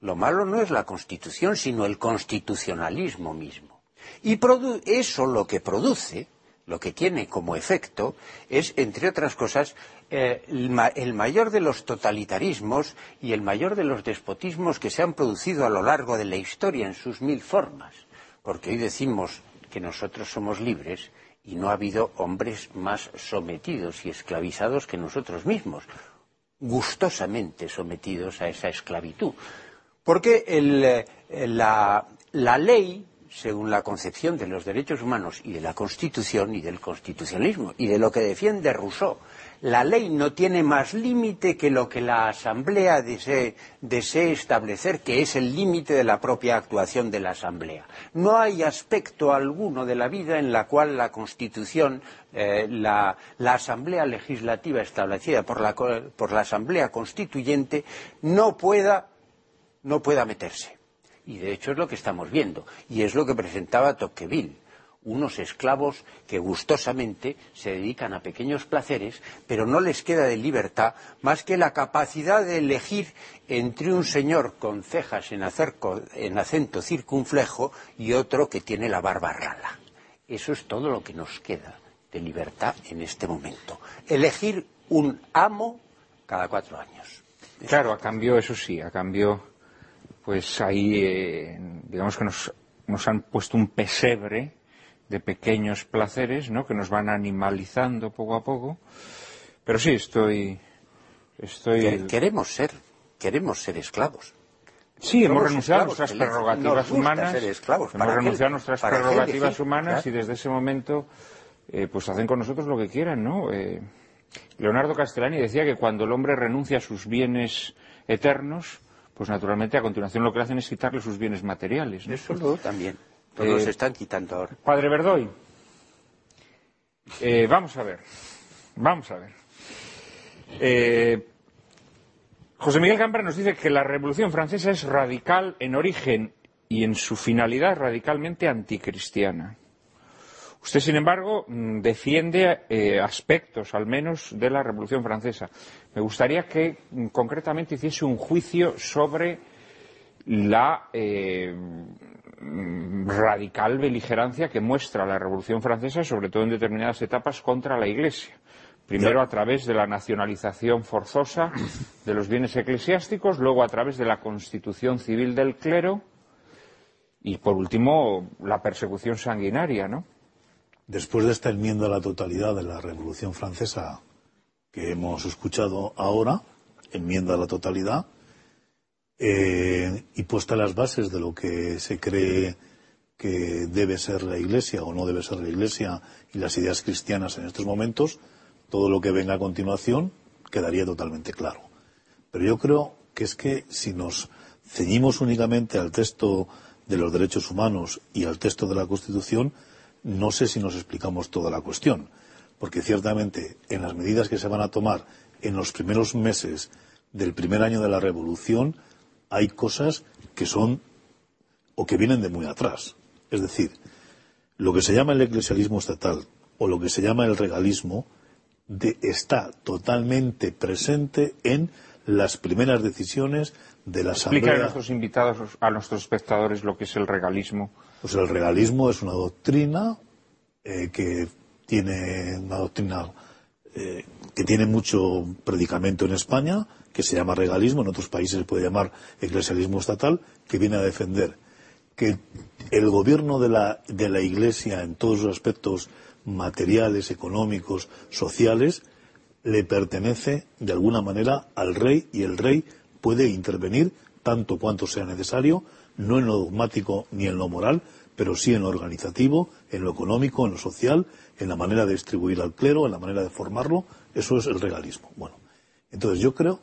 lo malo no es la Constitución, sino el constitucionalismo mismo. Y eso lo que produce, lo que tiene como efecto, es, entre otras cosas, eh, el mayor de los totalitarismos y el mayor de los despotismos que se han producido a lo largo de la historia en sus mil formas. Porque hoy decimos que nosotros somos libres y no ha habido hombres más sometidos y esclavizados que nosotros mismos, gustosamente sometidos a esa esclavitud. Porque eh, la, la ley, según la concepción de los derechos humanos y de la Constitución y del constitucionalismo y de lo que defiende Rousseau, la ley no tiene más límite que lo que la Asamblea desee, establecer, que es el límite de la propia actuación de la Asamblea. No hay aspecto alguno de la vida en la cual la Constitución, eh, la, Asamblea Legislativa establecida por la, por la Asamblea Constituyente no pueda, no pueda meterse. Y de hecho es lo que estamos viendo. Y es lo que presentaba Tocqueville unos esclavos que gustosamente se dedican a pequeños placeres, pero no les queda de libertad más que la capacidad de elegir entre un señor con cejas en, acento circunflejo y otro que tiene la barba rala. Eso es todo lo que nos queda de libertad en este momento. Elegir un amo cada cuatro años. Claro, a cambio, eso sí, a cambio, pues ahí, eh, digamos que nos, nos han puesto un pesebre de pequeños placeres, ¿no? Que nos van animalizando poco a poco. Pero sí, estoy, estoy. Queremos ser, queremos ser esclavos. Sí, hemos renunciado a nuestras prerrogativas humanas. hemos renunciado a nuestras prerrogativas humanas y desde ese momento, eh, pues hacen con nosotros lo que quieran, ¿no? Eh, Leonardo Castellani decía que cuando el hombre renuncia a sus bienes eternos, pues naturalmente a continuación lo que hacen es quitarle sus bienes materiales. ¿no? Eso también. Todos eh, están quitando ahora. Padre Verdoy, eh, vamos a ver, vamos a ver. Eh, José Miguel Gambra nos dice que la Revolución Francesa es radical en origen y en su finalidad radicalmente anticristiana. Usted, sin embargo, mm, defiende aspectos, al menos, de la Revolución Francesa. Me gustaría que, mm, concretamente, hiciese un juicio sobre la radical beligerancia que muestra la Revolución Francesa, sobre todo en determinadas etapas, contra la Iglesia. Primero a través de la nacionalización forzosa de los bienes eclesiásticos, luego a través de la constitución civil del clero y, por último, la persecución sanguinaria, ¿no? Después de esta enmienda a la totalidad de la Revolución Francesa que hemos escuchado ahora, enmienda a la totalidad, eh, y puesta las bases de lo que se cree que debe ser la Iglesia o no debe ser la Iglesia y las ideas cristianas en estos momentos, todo lo que venga a continuación quedaría totalmente claro. Pero yo creo que es que si nos ceñimos únicamente al texto de los derechos humanos y al texto de la Constitución, no sé si nos explicamos toda la cuestión, porque ciertamente en las medidas que se van a tomar en los primeros meses del primer año de la Revolución hay cosas que son o que vienen de muy atrás. Es decir, lo que se llama el eclesialismo estatal o lo que se llama el regalismo está totalmente presente en las primeras decisiones de la Explica Asamblea. a nuestros invitados, a nuestros espectadores, lo que es el regalismo. Pues el regalismo es una doctrina eh, que tiene una doctrina eh, que tiene mucho predicamento en España, que se llama regalismo, en otros países se puede llamar eclesialismo estatal, que viene a defender que el gobierno de la, de la Iglesia en todos los aspectos materiales, económicos, sociales, le pertenece de alguna manera al rey y el rey puede intervenir tanto cuanto sea necesario, no en lo dogmático ni en lo moral, pero sí en lo organizativo, en lo económico, en lo social, en la manera de distribuir al clero, en la manera de formarlo. Eso es el regalismo. Bueno, entonces yo creo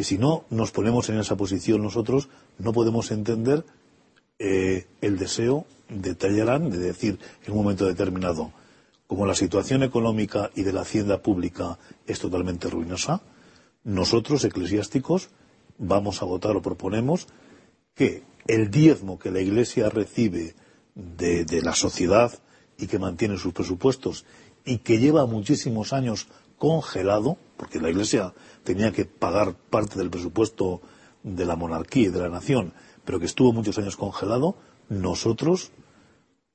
que si no nos ponemos en esa posición nosotros, no podemos entender eh, el deseo de Talleyrand de decir en un momento determinado, como la situación económica y de la hacienda pública es totalmente ruinosa, nosotros, eclesiásticos, vamos a votar o proponemos que el diezmo que la Iglesia recibe de, de la sociedad y que mantiene sus presupuestos y que lleva muchísimos años congelado, porque la Iglesia tenía que pagar parte del presupuesto de la monarquía y de la nación, pero que estuvo muchos años congelado, nosotros,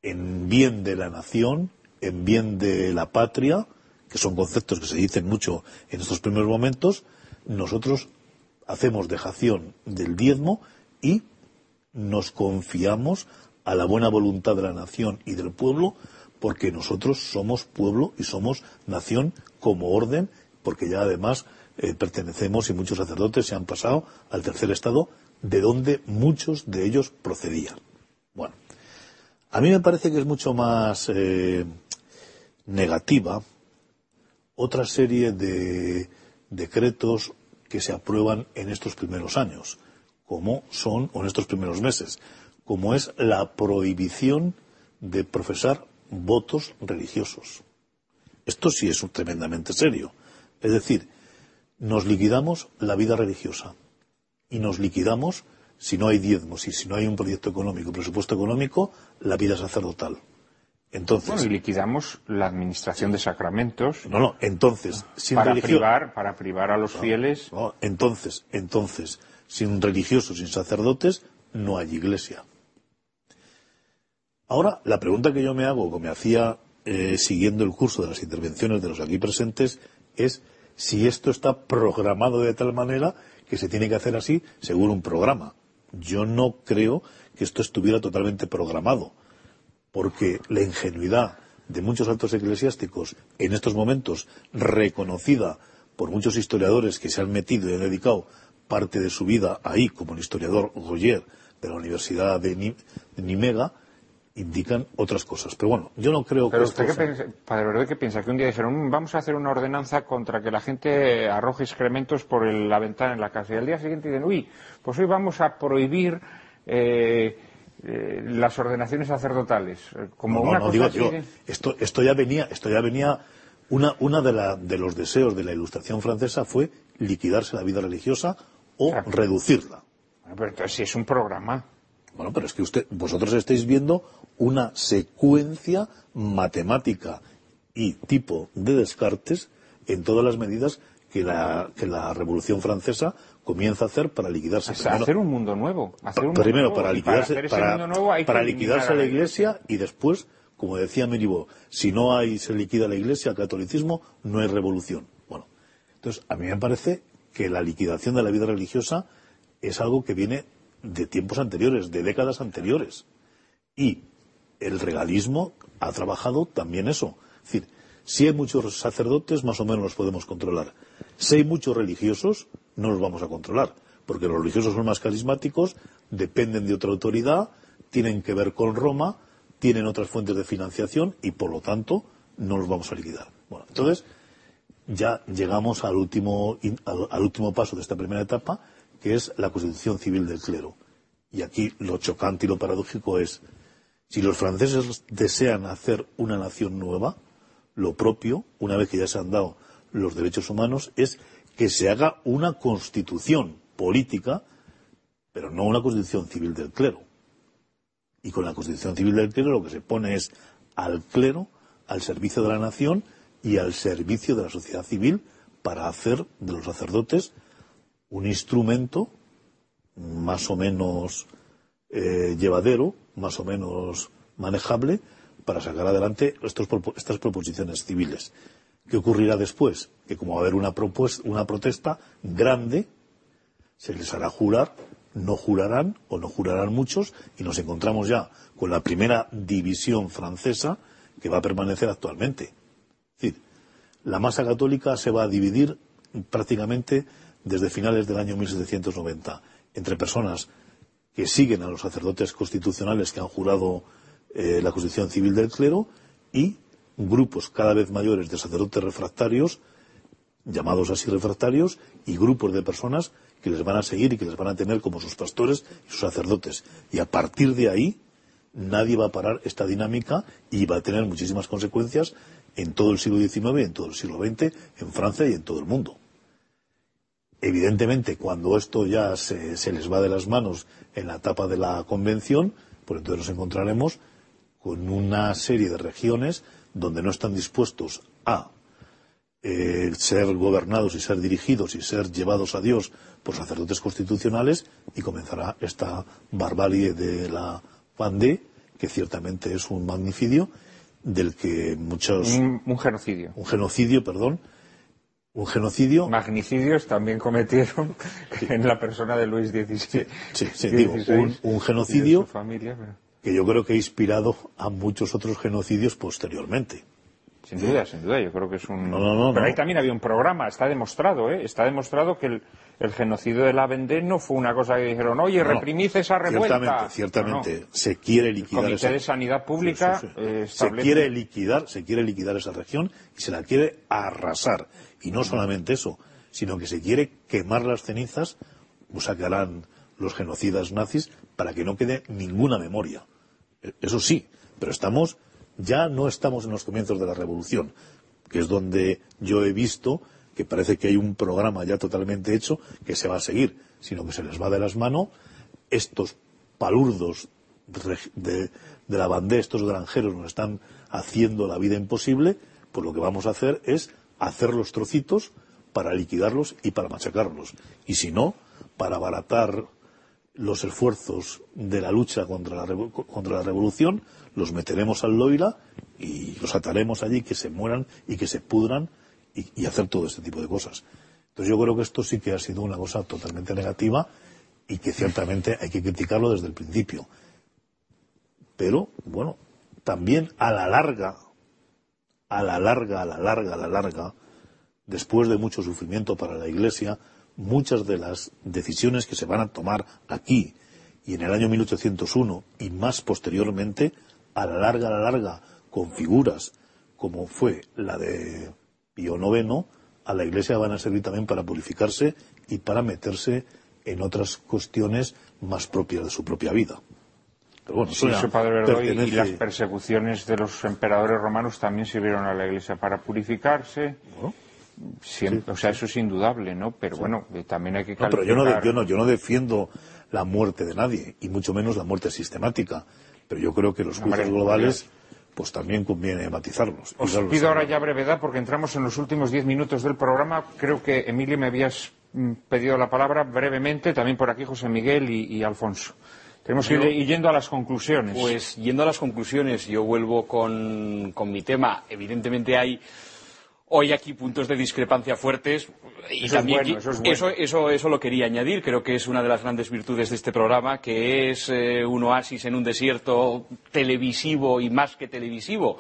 en bien de la nación, en bien de la patria, que son conceptos que se dicen mucho en estos primeros momentos, nosotros hacemos dejación del diezmo y nos confiamos a la buena voluntad de la nación y del pueblo, porque nosotros somos pueblo y somos nación como orden, porque ya además eh, pertenecemos y muchos sacerdotes se han pasado al tercer estado, de donde muchos de ellos procedían. Bueno, a mí me parece que es mucho más eh, negativa otra serie de decretos que se aprueban en estos primeros años, como son, o en estos primeros meses, como es la prohibición de profesar votos religiosos. Esto sí es tremendamente serio. Es decir, nos liquidamos la vida religiosa y nos liquidamos, si no hay diezmos y si no hay un proyecto económico, presupuesto económico, la vida sacerdotal. Entonces, Bueno, y liquidamos la administración de sacramentos no, no, entonces, sin para, religión, privar, para privar a los fieles. no, entonces, entonces, sin religiosos, sin sacerdotes, no hay iglesia. Ahora, la pregunta que yo me hago, que me hacía eh, siguiendo el curso de las intervenciones de los aquí presentes, es si esto está programado de tal manera que se tiene que hacer así según un programa. Yo no creo que esto estuviera totalmente programado, porque la ingenuidad de muchos altos eclesiásticos en estos momentos, reconocida por muchos historiadores que se han metido y han dedicado parte de su vida ahí, como el historiador Goyer de la Universidad de, Ni- de Nimega, indican otras cosas. Pero bueno, yo no creo Pero que usted esto qué sea- piensa, Padre Verde, ¿qué piensa? Que un día dijeron, "Mm, vamos a hacer una ordenanza contra que la gente arroje excrementos por el- la ventana en la casa. Y al día siguiente dicen, uy, pues hoy vamos a prohibir eh, eh, las ordenaciones sacerdotales. Eh, Como No, no, una no, cosa digo, digo, esto, esto ya venía, esto ya venía, una, una de, la- de los deseos de la Ilustración francesa fue liquidarse la vida religiosa o Claro. reducirla. Bueno, pero entonces si es un programa. Bueno, pero es que usted, vosotros estáis viendo una secuencia matemática y tipo de descartes en todas las medidas que la, que la Revolución Francesa comienza a hacer para liquidarse. O sea, hacer un mundo nuevo. Hacer un mundo primero, para liquidarse, para, mundo nuevo liquidarse a la Iglesia y después, como decía Meribo, si no hay se liquida la Iglesia, el catolicismo, no hay revolución. Bueno, entonces a mí me parece que la liquidación de la vida religiosa es algo que viene de tiempos anteriores, de décadas anteriores. Y el regalismo ha trabajado también eso. Es decir, si hay muchos sacerdotes, más o menos los podemos controlar. Si hay muchos religiosos, no los vamos a controlar, porque los religiosos son más carismáticos, dependen de otra autoridad, tienen que ver con Roma, tienen otras fuentes de financiación y, por lo tanto, no los vamos a liquidar. Bueno, entonces, ya llegamos al último, al, al último paso de esta primera etapa, que es la constitución civil del clero. Y aquí lo chocante y lo paradójico es, si los franceses desean hacer una nación nueva, lo propio, una vez que ya se han dado los derechos humanos, es que se haga una constitución política, pero no una constitución civil del clero. Y con la constitución civil del clero lo que se pone es al clero al servicio de la nación y al servicio de la sociedad civil para hacer de los sacerdotes un instrumento más o menos eh, llevadero, más o menos manejable para sacar adelante estos estas proposiciones civiles. ¿Qué ocurrirá después? Que como va a haber una, propues- una protesta grande, se les hará jurar, no jurarán o no jurarán muchos y nos encontramos ya con la primera división francesa que va a permanecer actualmente. Es decir, la masa católica se va a dividir prácticamente desde finales del año 1790 entre personas que siguen a los sacerdotes constitucionales que han jurado eh, la Constitución Civil del Clero y grupos cada vez mayores de sacerdotes refractarios, llamados así refractarios, y grupos de personas que les van a seguir y que les van a tener como sus pastores y sus sacerdotes. Y a partir de ahí, nadie va a parar esta dinámica y va a tener muchísimas consecuencias en todo el siglo XIX, en todo el siglo XX, en Francia y en todo el mundo. Evidentemente, cuando esto ya se, se les va de las manos en la etapa de la convención, pues entonces nos encontraremos con una serie de regiones donde no están dispuestos a eh, ser gobernados y ser dirigidos y ser llevados a Dios por sacerdotes constitucionales y comenzará esta barbarie de la Vendée, que ciertamente es un magnicidio del que muchos Un, un genocidio. un genocidio, perdón, un genocidio Magnicidios también cometieron en la persona de Luis XVI. sí, sí, digo, un, genocidio familia, pero- que yo creo que ha inspirado a muchos otros genocidios posteriormente. Sin duda, sin duda, yo creo que es un... No, no, no, Pero ahí también había un programa, está demostrado, ¿eh? Está demostrado que el, el genocidio de la Vendée no fue una cosa que dijeron, oye, reprimid esa revuelta. Ciertamente, ciertamente, se quiere El liquidar Comité esa de Sanidad Pública Sí, sí, sí. eh, se quiere liquidar, se quiere liquidar esa región y se la quiere arrasar. Y no solamente eso, sino que se quiere quemar las cenizas, cosa que harán los genocidas nazis, para que no quede ninguna memoria. E- Eso sí, pero estamos, ya no estamos en los comienzos de la revolución, que es donde yo he visto que parece que hay un programa ya totalmente hecho que se va a seguir, sino que se les va de las manos estos palurdos de, la bandera, estos granjeros nos están haciendo la vida imposible, pues lo que vamos a hacer es hacer los trocitos para liquidarlos y para machacarlos. Y si no, para abaratar los esfuerzos de la lucha contra la, contra la revolución, los meteremos al Loira y los ataremos allí, que se mueran y que se pudran y, y hacer todo este tipo de cosas. Entonces yo creo que esto sí que ha sido una cosa totalmente negativa y que ciertamente hay que criticarlo desde el principio. Pero, bueno, también a la larga, a la larga, a la larga, a la larga, después de mucho sufrimiento para la Iglesia, muchas de las decisiones que se van a tomar aquí y en el año 1801 y más posteriormente, a la larga, a la larga, con figuras como fue la de Pío IX, a la Iglesia van a servir también para purificarse y para meterse en otras cuestiones más propias de su propia vida. Pero bueno, Sí, eso Padre Verdoy, y pertenece- las persecuciones de los emperadores romanos también sirvieron a la Iglesia para purificarse. Bueno, Siempre, o sea, eso es indudable, ¿no? Pero bueno, también hay que No, pero yo no, yo, no, yo no defiendo la muerte de nadie, y mucho menos la muerte sistemática. Pero yo creo que los Hombre, juicios globales pues también conviene matizarlos. Os pido ahora ya brevedad porque entramos en los últimos diez minutos del programa. Creo que, Emilio, me habías mm, pedido la palabra brevemente, también por aquí José Miguel y, Alfonso. Tenemos que ir yendo a las conclusiones. Pues yendo a las conclusiones, yo vuelvo con mi tema. Evidentemente hay hoy aquí puntos de discrepancia fuertes y eso también es eso, eso, eso, lo quería añadir creo que es una de las grandes virtudes de este programa que es eh, un oasis en un desierto televisivo y más que televisivo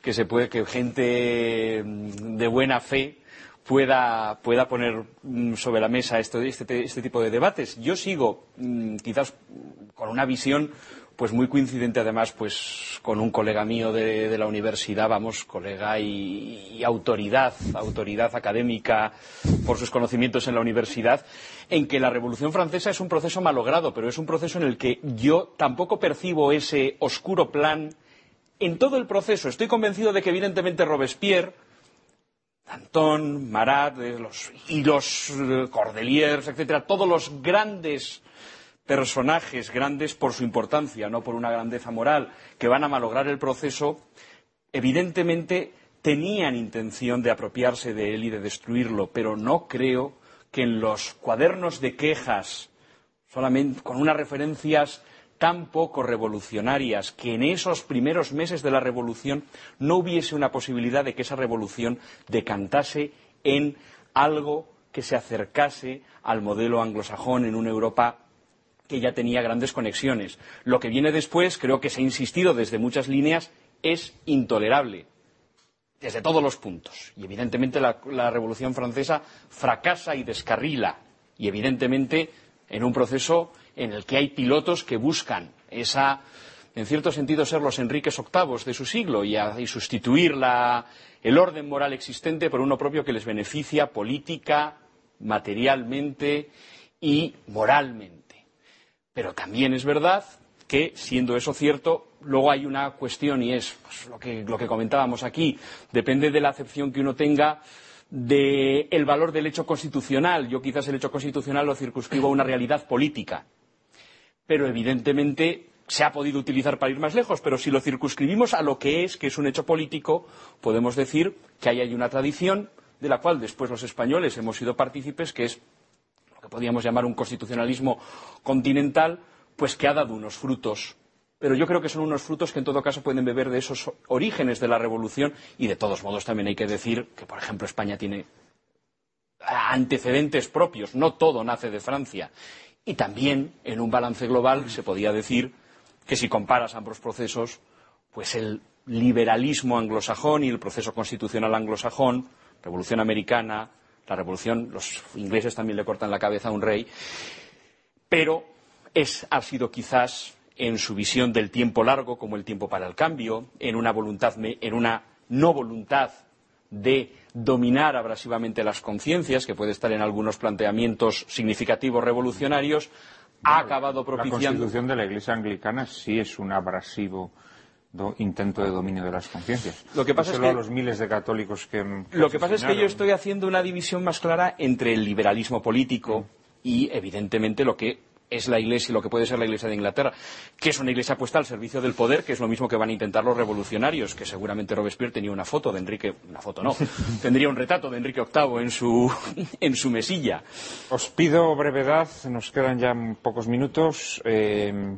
que se puede que gente mm, de buena fe pueda, pueda poner mm, sobre la mesa este, este, tipo de debates. Yo sigo mm, quizás con una visión pues muy coincidente además pues con un colega mío de, la universidad, vamos, colega y, autoridad, autoridad académica por sus conocimientos en la universidad, en que la Revolución Francesa es un proceso malogrado, pero es un proceso en el que yo tampoco percibo ese oscuro plan en todo el proceso. Estoy convencido de que evidentemente Robespierre Danton, Marat y los eh, Cordeliers, etcétera, todos los grandes personajes grandes por su importancia, no por una grandeza moral, que van a malograr el proceso, evidentemente tenían intención de apropiarse de él y de destruirlo, pero no creo que en los cuadernos de quejas, solamente con unas referencias tan poco revolucionarias, que en esos primeros meses de la revolución no hubiese una posibilidad de que esa revolución decantase en algo que se acercase al modelo anglosajón en una Europa que ya tenía grandes conexiones. Lo que viene después, creo que se ha insistido desde muchas líneas, es intolerable desde todos los puntos. Y evidentemente la, Revolución Francesa fracasa y descarrila. Y evidentemente en un proceso en el que hay pilotos que buscan esa, en cierto sentido, ser los Enriques VIII de su siglo y, sustituir el orden moral existente por uno propio que les beneficia política, materialmente y moralmente. Pero también es verdad que, siendo eso cierto, luego hay una cuestión y es pues, lo, que, comentábamos aquí. Depende de la acepción que uno tenga del valor del hecho constitucional. Yo quizás el hecho constitucional lo circunscribo a una realidad política. Pero evidentemente se ha podido utilizar para ir más lejos, pero si lo circunscribimos a lo que es, que es un hecho político, podemos decir que ahí hay una tradición de la cual después los españoles hemos sido partícipes, que es podríamos llamar un constitucionalismo continental, pues que ha dado unos frutos. Pero yo creo que son unos frutos que en todo caso pueden beber de esos orígenes de la revolución y de todos modos también hay que decir que, por ejemplo, España tiene antecedentes propios, no todo nace de Francia. Y también, en un balance global, se podía decir que si comparas ambos procesos, pues el liberalismo anglosajón y el proceso constitucional anglosajón, Revolución Americana, la revolución, los ingleses también le cortan la cabeza a un rey, pero ha sido quizás en su visión del tiempo largo como el tiempo para el cambio, en una voluntad, en una no voluntad de dominar abrasivamente las conciencias, que puede estar en algunos planteamientos significativos revolucionarios, ha acabado propiciando. La constitución de la Iglesia anglicana sí es un abrasivo intento de dominio de las conciencias. Lo que pasa es que a los miles de católicos que, lo que pasa es que yo estoy haciendo una división más clara entre el liberalismo político y evidentemente lo que es la Iglesia, lo que puede ser la Iglesia de Inglaterra, que es una Iglesia puesta al servicio del poder, que es lo mismo que van a intentar los revolucionarios, que seguramente Robespierre tenía una foto de Enrique, una foto no, tendría un retrato de Enrique VIII en su, en su mesilla. Os pido brevedad, nos quedan ya pocos minutos. Eh,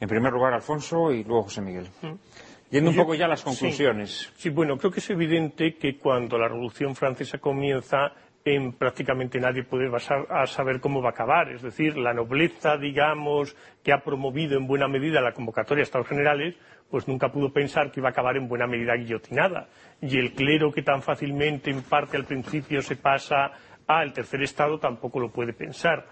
en primer lugar, Alfonso y luego José Miguel. Mm. Yendo un poco ya a las conclusiones. Sí, bueno, creo que es evidente que cuando la Revolución Francesa comienza, en prácticamente nadie puede a saber cómo va a acabar. Es decir, la nobleza, digamos, que ha promovido en buena medida la convocatoria a Estados Generales, pues nunca pudo pensar que iba a acabar en buena medida guillotinada. Y el clero que tan fácilmente, en parte al principio, se pasa al tercer Estado, tampoco lo puede pensar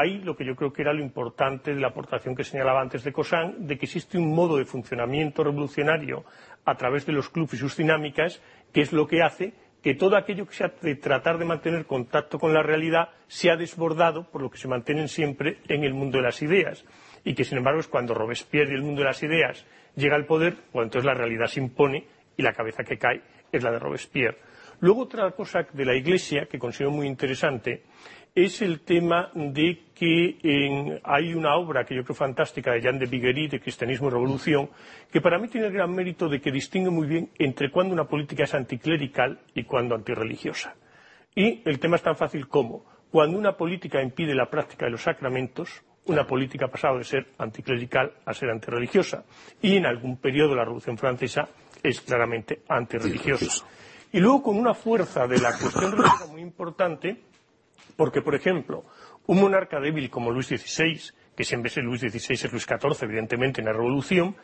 ahí lo que yo creo que era lo importante de la aportación que señalaba antes de Cosan, de que existe un modo de funcionamiento revolucionario a través de los clubes y sus dinámicas, que es lo que hace que todo aquello que sea de tratar de mantener contacto con la realidad sea desbordado por lo que se mantienen siempre en el mundo de las ideas. Y que, sin embargo, es cuando Robespierre y el mundo de las ideas llega al poder, pues entonces la realidad se impone y la cabeza que cae es la de Robespierre. Luego, otra cosa de la Iglesia que considero muy interesante es el tema de que hay una obra que yo creo fantástica de Jean de Biguery, de Cristianismo y Revolución, que para mí tiene el gran mérito de que distingue muy bien entre cuando una política es anticlerical y cuando antirreligiosa. Y el tema es tan fácil como cuando una política impide la práctica de los sacramentos, una política ha pasado de ser anticlerical a ser antirreligiosa. Y en algún periodo de la Revolución Francesa es claramente antirreligiosa. Y luego con una fuerza de la cuestión religiosa muy importante, porque, por ejemplo, un monarca débil como Luis XVI, que si en vez de Luis XVI es Luis XIV, evidentemente, en la Revolución,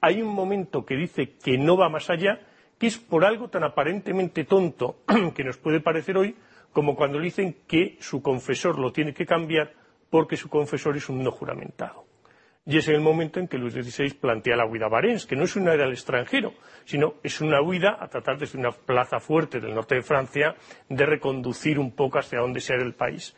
hay un momento que dice que no va más allá, que es por algo tan aparentemente tonto que nos puede parecer hoy, como cuando le dicen que su confesor lo tiene que cambiar porque su confesor es un no juramentado. Y es el momento en que Luis XVI plantea la huida a Barents, que no es una huida al extranjero, sino es una huida a tratar desde una plaza fuerte del norte de Francia de reconducir un poco hacia donde sea el país.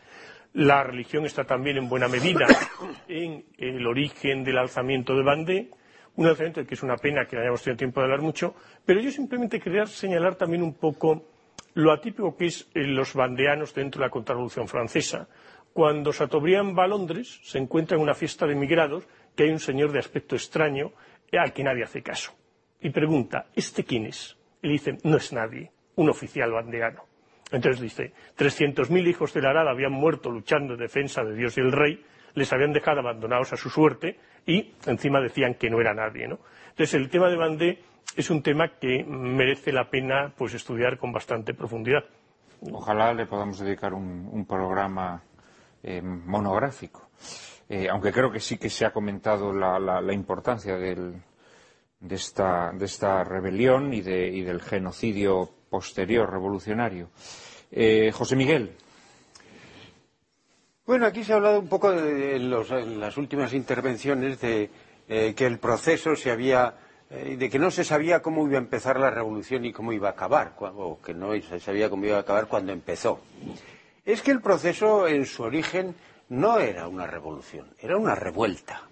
La religión está también en buena medida en el origen del alzamiento de Bandé, un alzamiento que es una pena que no hayamos tenido tiempo de hablar mucho, pero yo simplemente quería señalar también un poco lo atípico que es los bandeanos dentro de la contrarrevolución francesa. Cuando Chateaubriand va a Londres, se encuentra en una fiesta de emigrados que hay un señor de aspecto extraño al que nadie hace caso. Y pregunta, ¿este quién es? Y le dice, no es nadie, un oficial bandeano. Entonces dice, 300.000 hijos de la Arada habían muerto luchando en defensa de Dios y el rey, les habían dejado abandonados a su suerte y encima decían que no era nadie. Entonces el tema de Bandé es un tema que merece la pena pues, estudiar con bastante profundidad. Ojalá le podamos dedicar un programa eh, monográfico. Eh, aunque creo que sí que se ha comentado la, importancia de, esta, rebelión y, del genocidio posterior revolucionario. Eh, José Miguel. Bueno, aquí se ha hablado un poco en, las últimas intervenciones de que el proceso se había de que no se sabía cómo iba a empezar la revolución y cómo iba a acabar, o que no se sabía cómo iba a acabar cuando empezó es que el proceso en su origen no era una revolución, era una revuelta.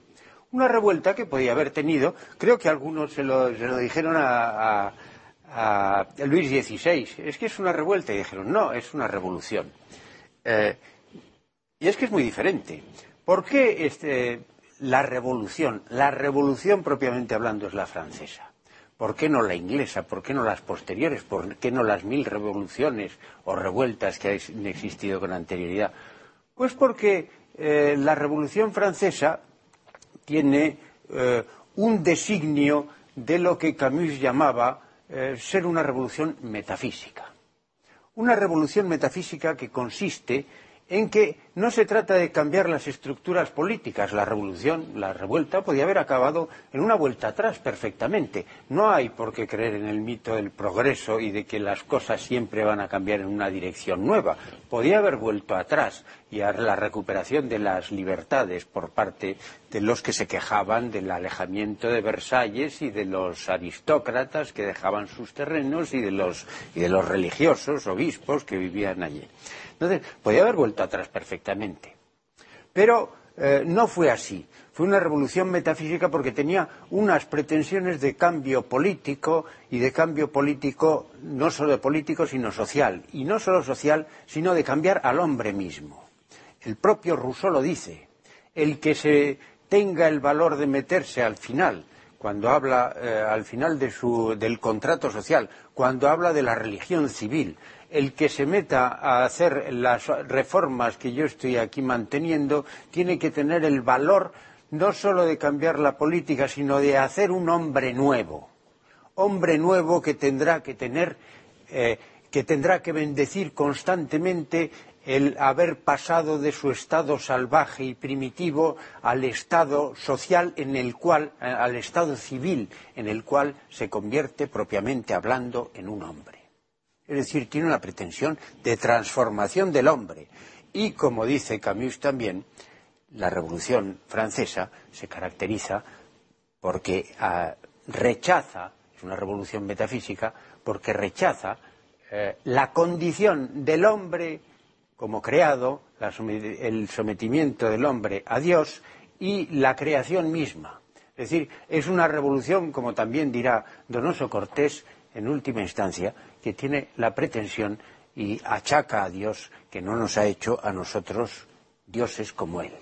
Una revuelta que podía haber tenido, creo que algunos se lo, dijeron a, Luis XVI, es que es una revuelta, y dijeron, no, es una revolución. Eh, y es que es muy diferente. ¿Por qué este, la revolución? La revolución propiamente hablando es la francesa. ¿Por qué no la inglesa? ¿Por qué no las posteriores? ¿Por qué no las mil revoluciones o revueltas que han existido con anterioridad? Pues porque eh, la Revolución Francesa tiene eh, un designio de lo que Camus llamaba eh, ser una revolución metafísica. Una revolución metafísica que consiste en que no se trata de cambiar las estructuras políticas. La revolución, la revuelta, podía haber acabado en una vuelta atrás perfectamente. No hay por qué creer en el mito del progreso y de que las cosas siempre van a cambiar en una dirección nueva. Podía haber vuelto atrás y a la recuperación de las libertades por parte de los que se quejaban del alejamiento de Versalles y de los aristócratas que dejaban sus terrenos y de los, y de los religiosos, obispos que vivían allí. Entonces, podía haber vuelto atrás perfectamente. Pero eh, no fue así. Fue una revolución metafísica porque tenía unas pretensiones de cambio político y de cambio político, no solo de político, sino social. Y no solo social, sino de cambiar al hombre mismo. El propio Rousseau lo dice. El que se tenga el valor de meterse al final, cuando habla eh, al final del contrato social, cuando habla de la religión civil, el que se meta a hacer las reformas que yo estoy aquí manteniendo tiene que tener el valor no solo de cambiar la política, sino de hacer un hombre nuevo. Hombre nuevo que tendrá que tener, eh, que tendrá que bendecir constantemente el haber pasado de su estado salvaje y primitivo al estado social en el cual, eh, al estado civil en el cual se convierte propiamente hablando en un hombre. Es decir, tiene una pretensión de transformación del hombre. Y, como dice Camus también, la Revolución Francesa se caracteriza porque ah, rechaza, es una revolución metafísica, porque rechaza eh, la condición del hombre como creado, el sometimiento del hombre a Dios y la creación misma. Es decir, es una revolución, como también dirá Donoso Cortés, en última instancia, que tiene la pretensión y achaca a Dios que no nos ha hecho a nosotros dioses como Él.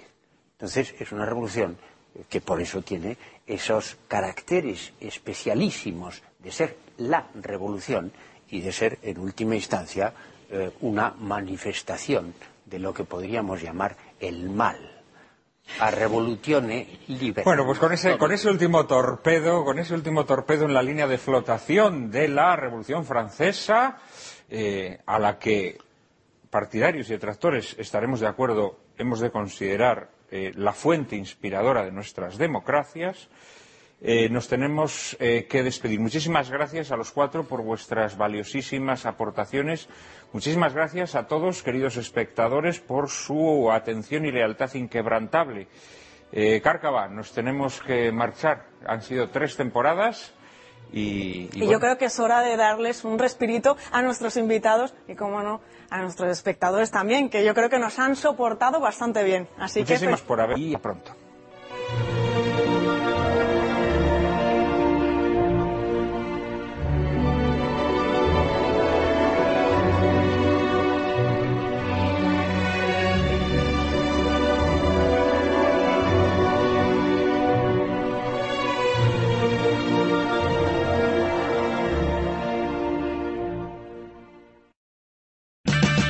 Entonces es una revolución que por eso tiene esos caracteres especialísimos de ser la revolución y de ser, en última instancia, eh, una manifestación de lo que podríamos llamar el mal. A. Bueno, pues con ese, con ese último torpedo, con ese último torpedo en la línea de flotación de la Revolución Francesa, eh, a la que partidarios y detractores estaremos de acuerdo, hemos de considerar eh, la fuente inspiradora de nuestras democracias, eh, nos tenemos eh, que despedir. Muchísimas gracias a los cuatro por vuestras valiosísimas aportaciones. Muchísimas gracias a todos, queridos espectadores, por su atención y lealtad inquebrantable. Eh, Cárcava, nos tenemos que marchar. Han sido tres temporadas. Y, y, yo creo que es hora de darles un respirito a nuestros invitados y, como no, a nuestros espectadores también, que yo creo que nos han soportado bastante bien. Así Muchísimas que, por haber y pronto.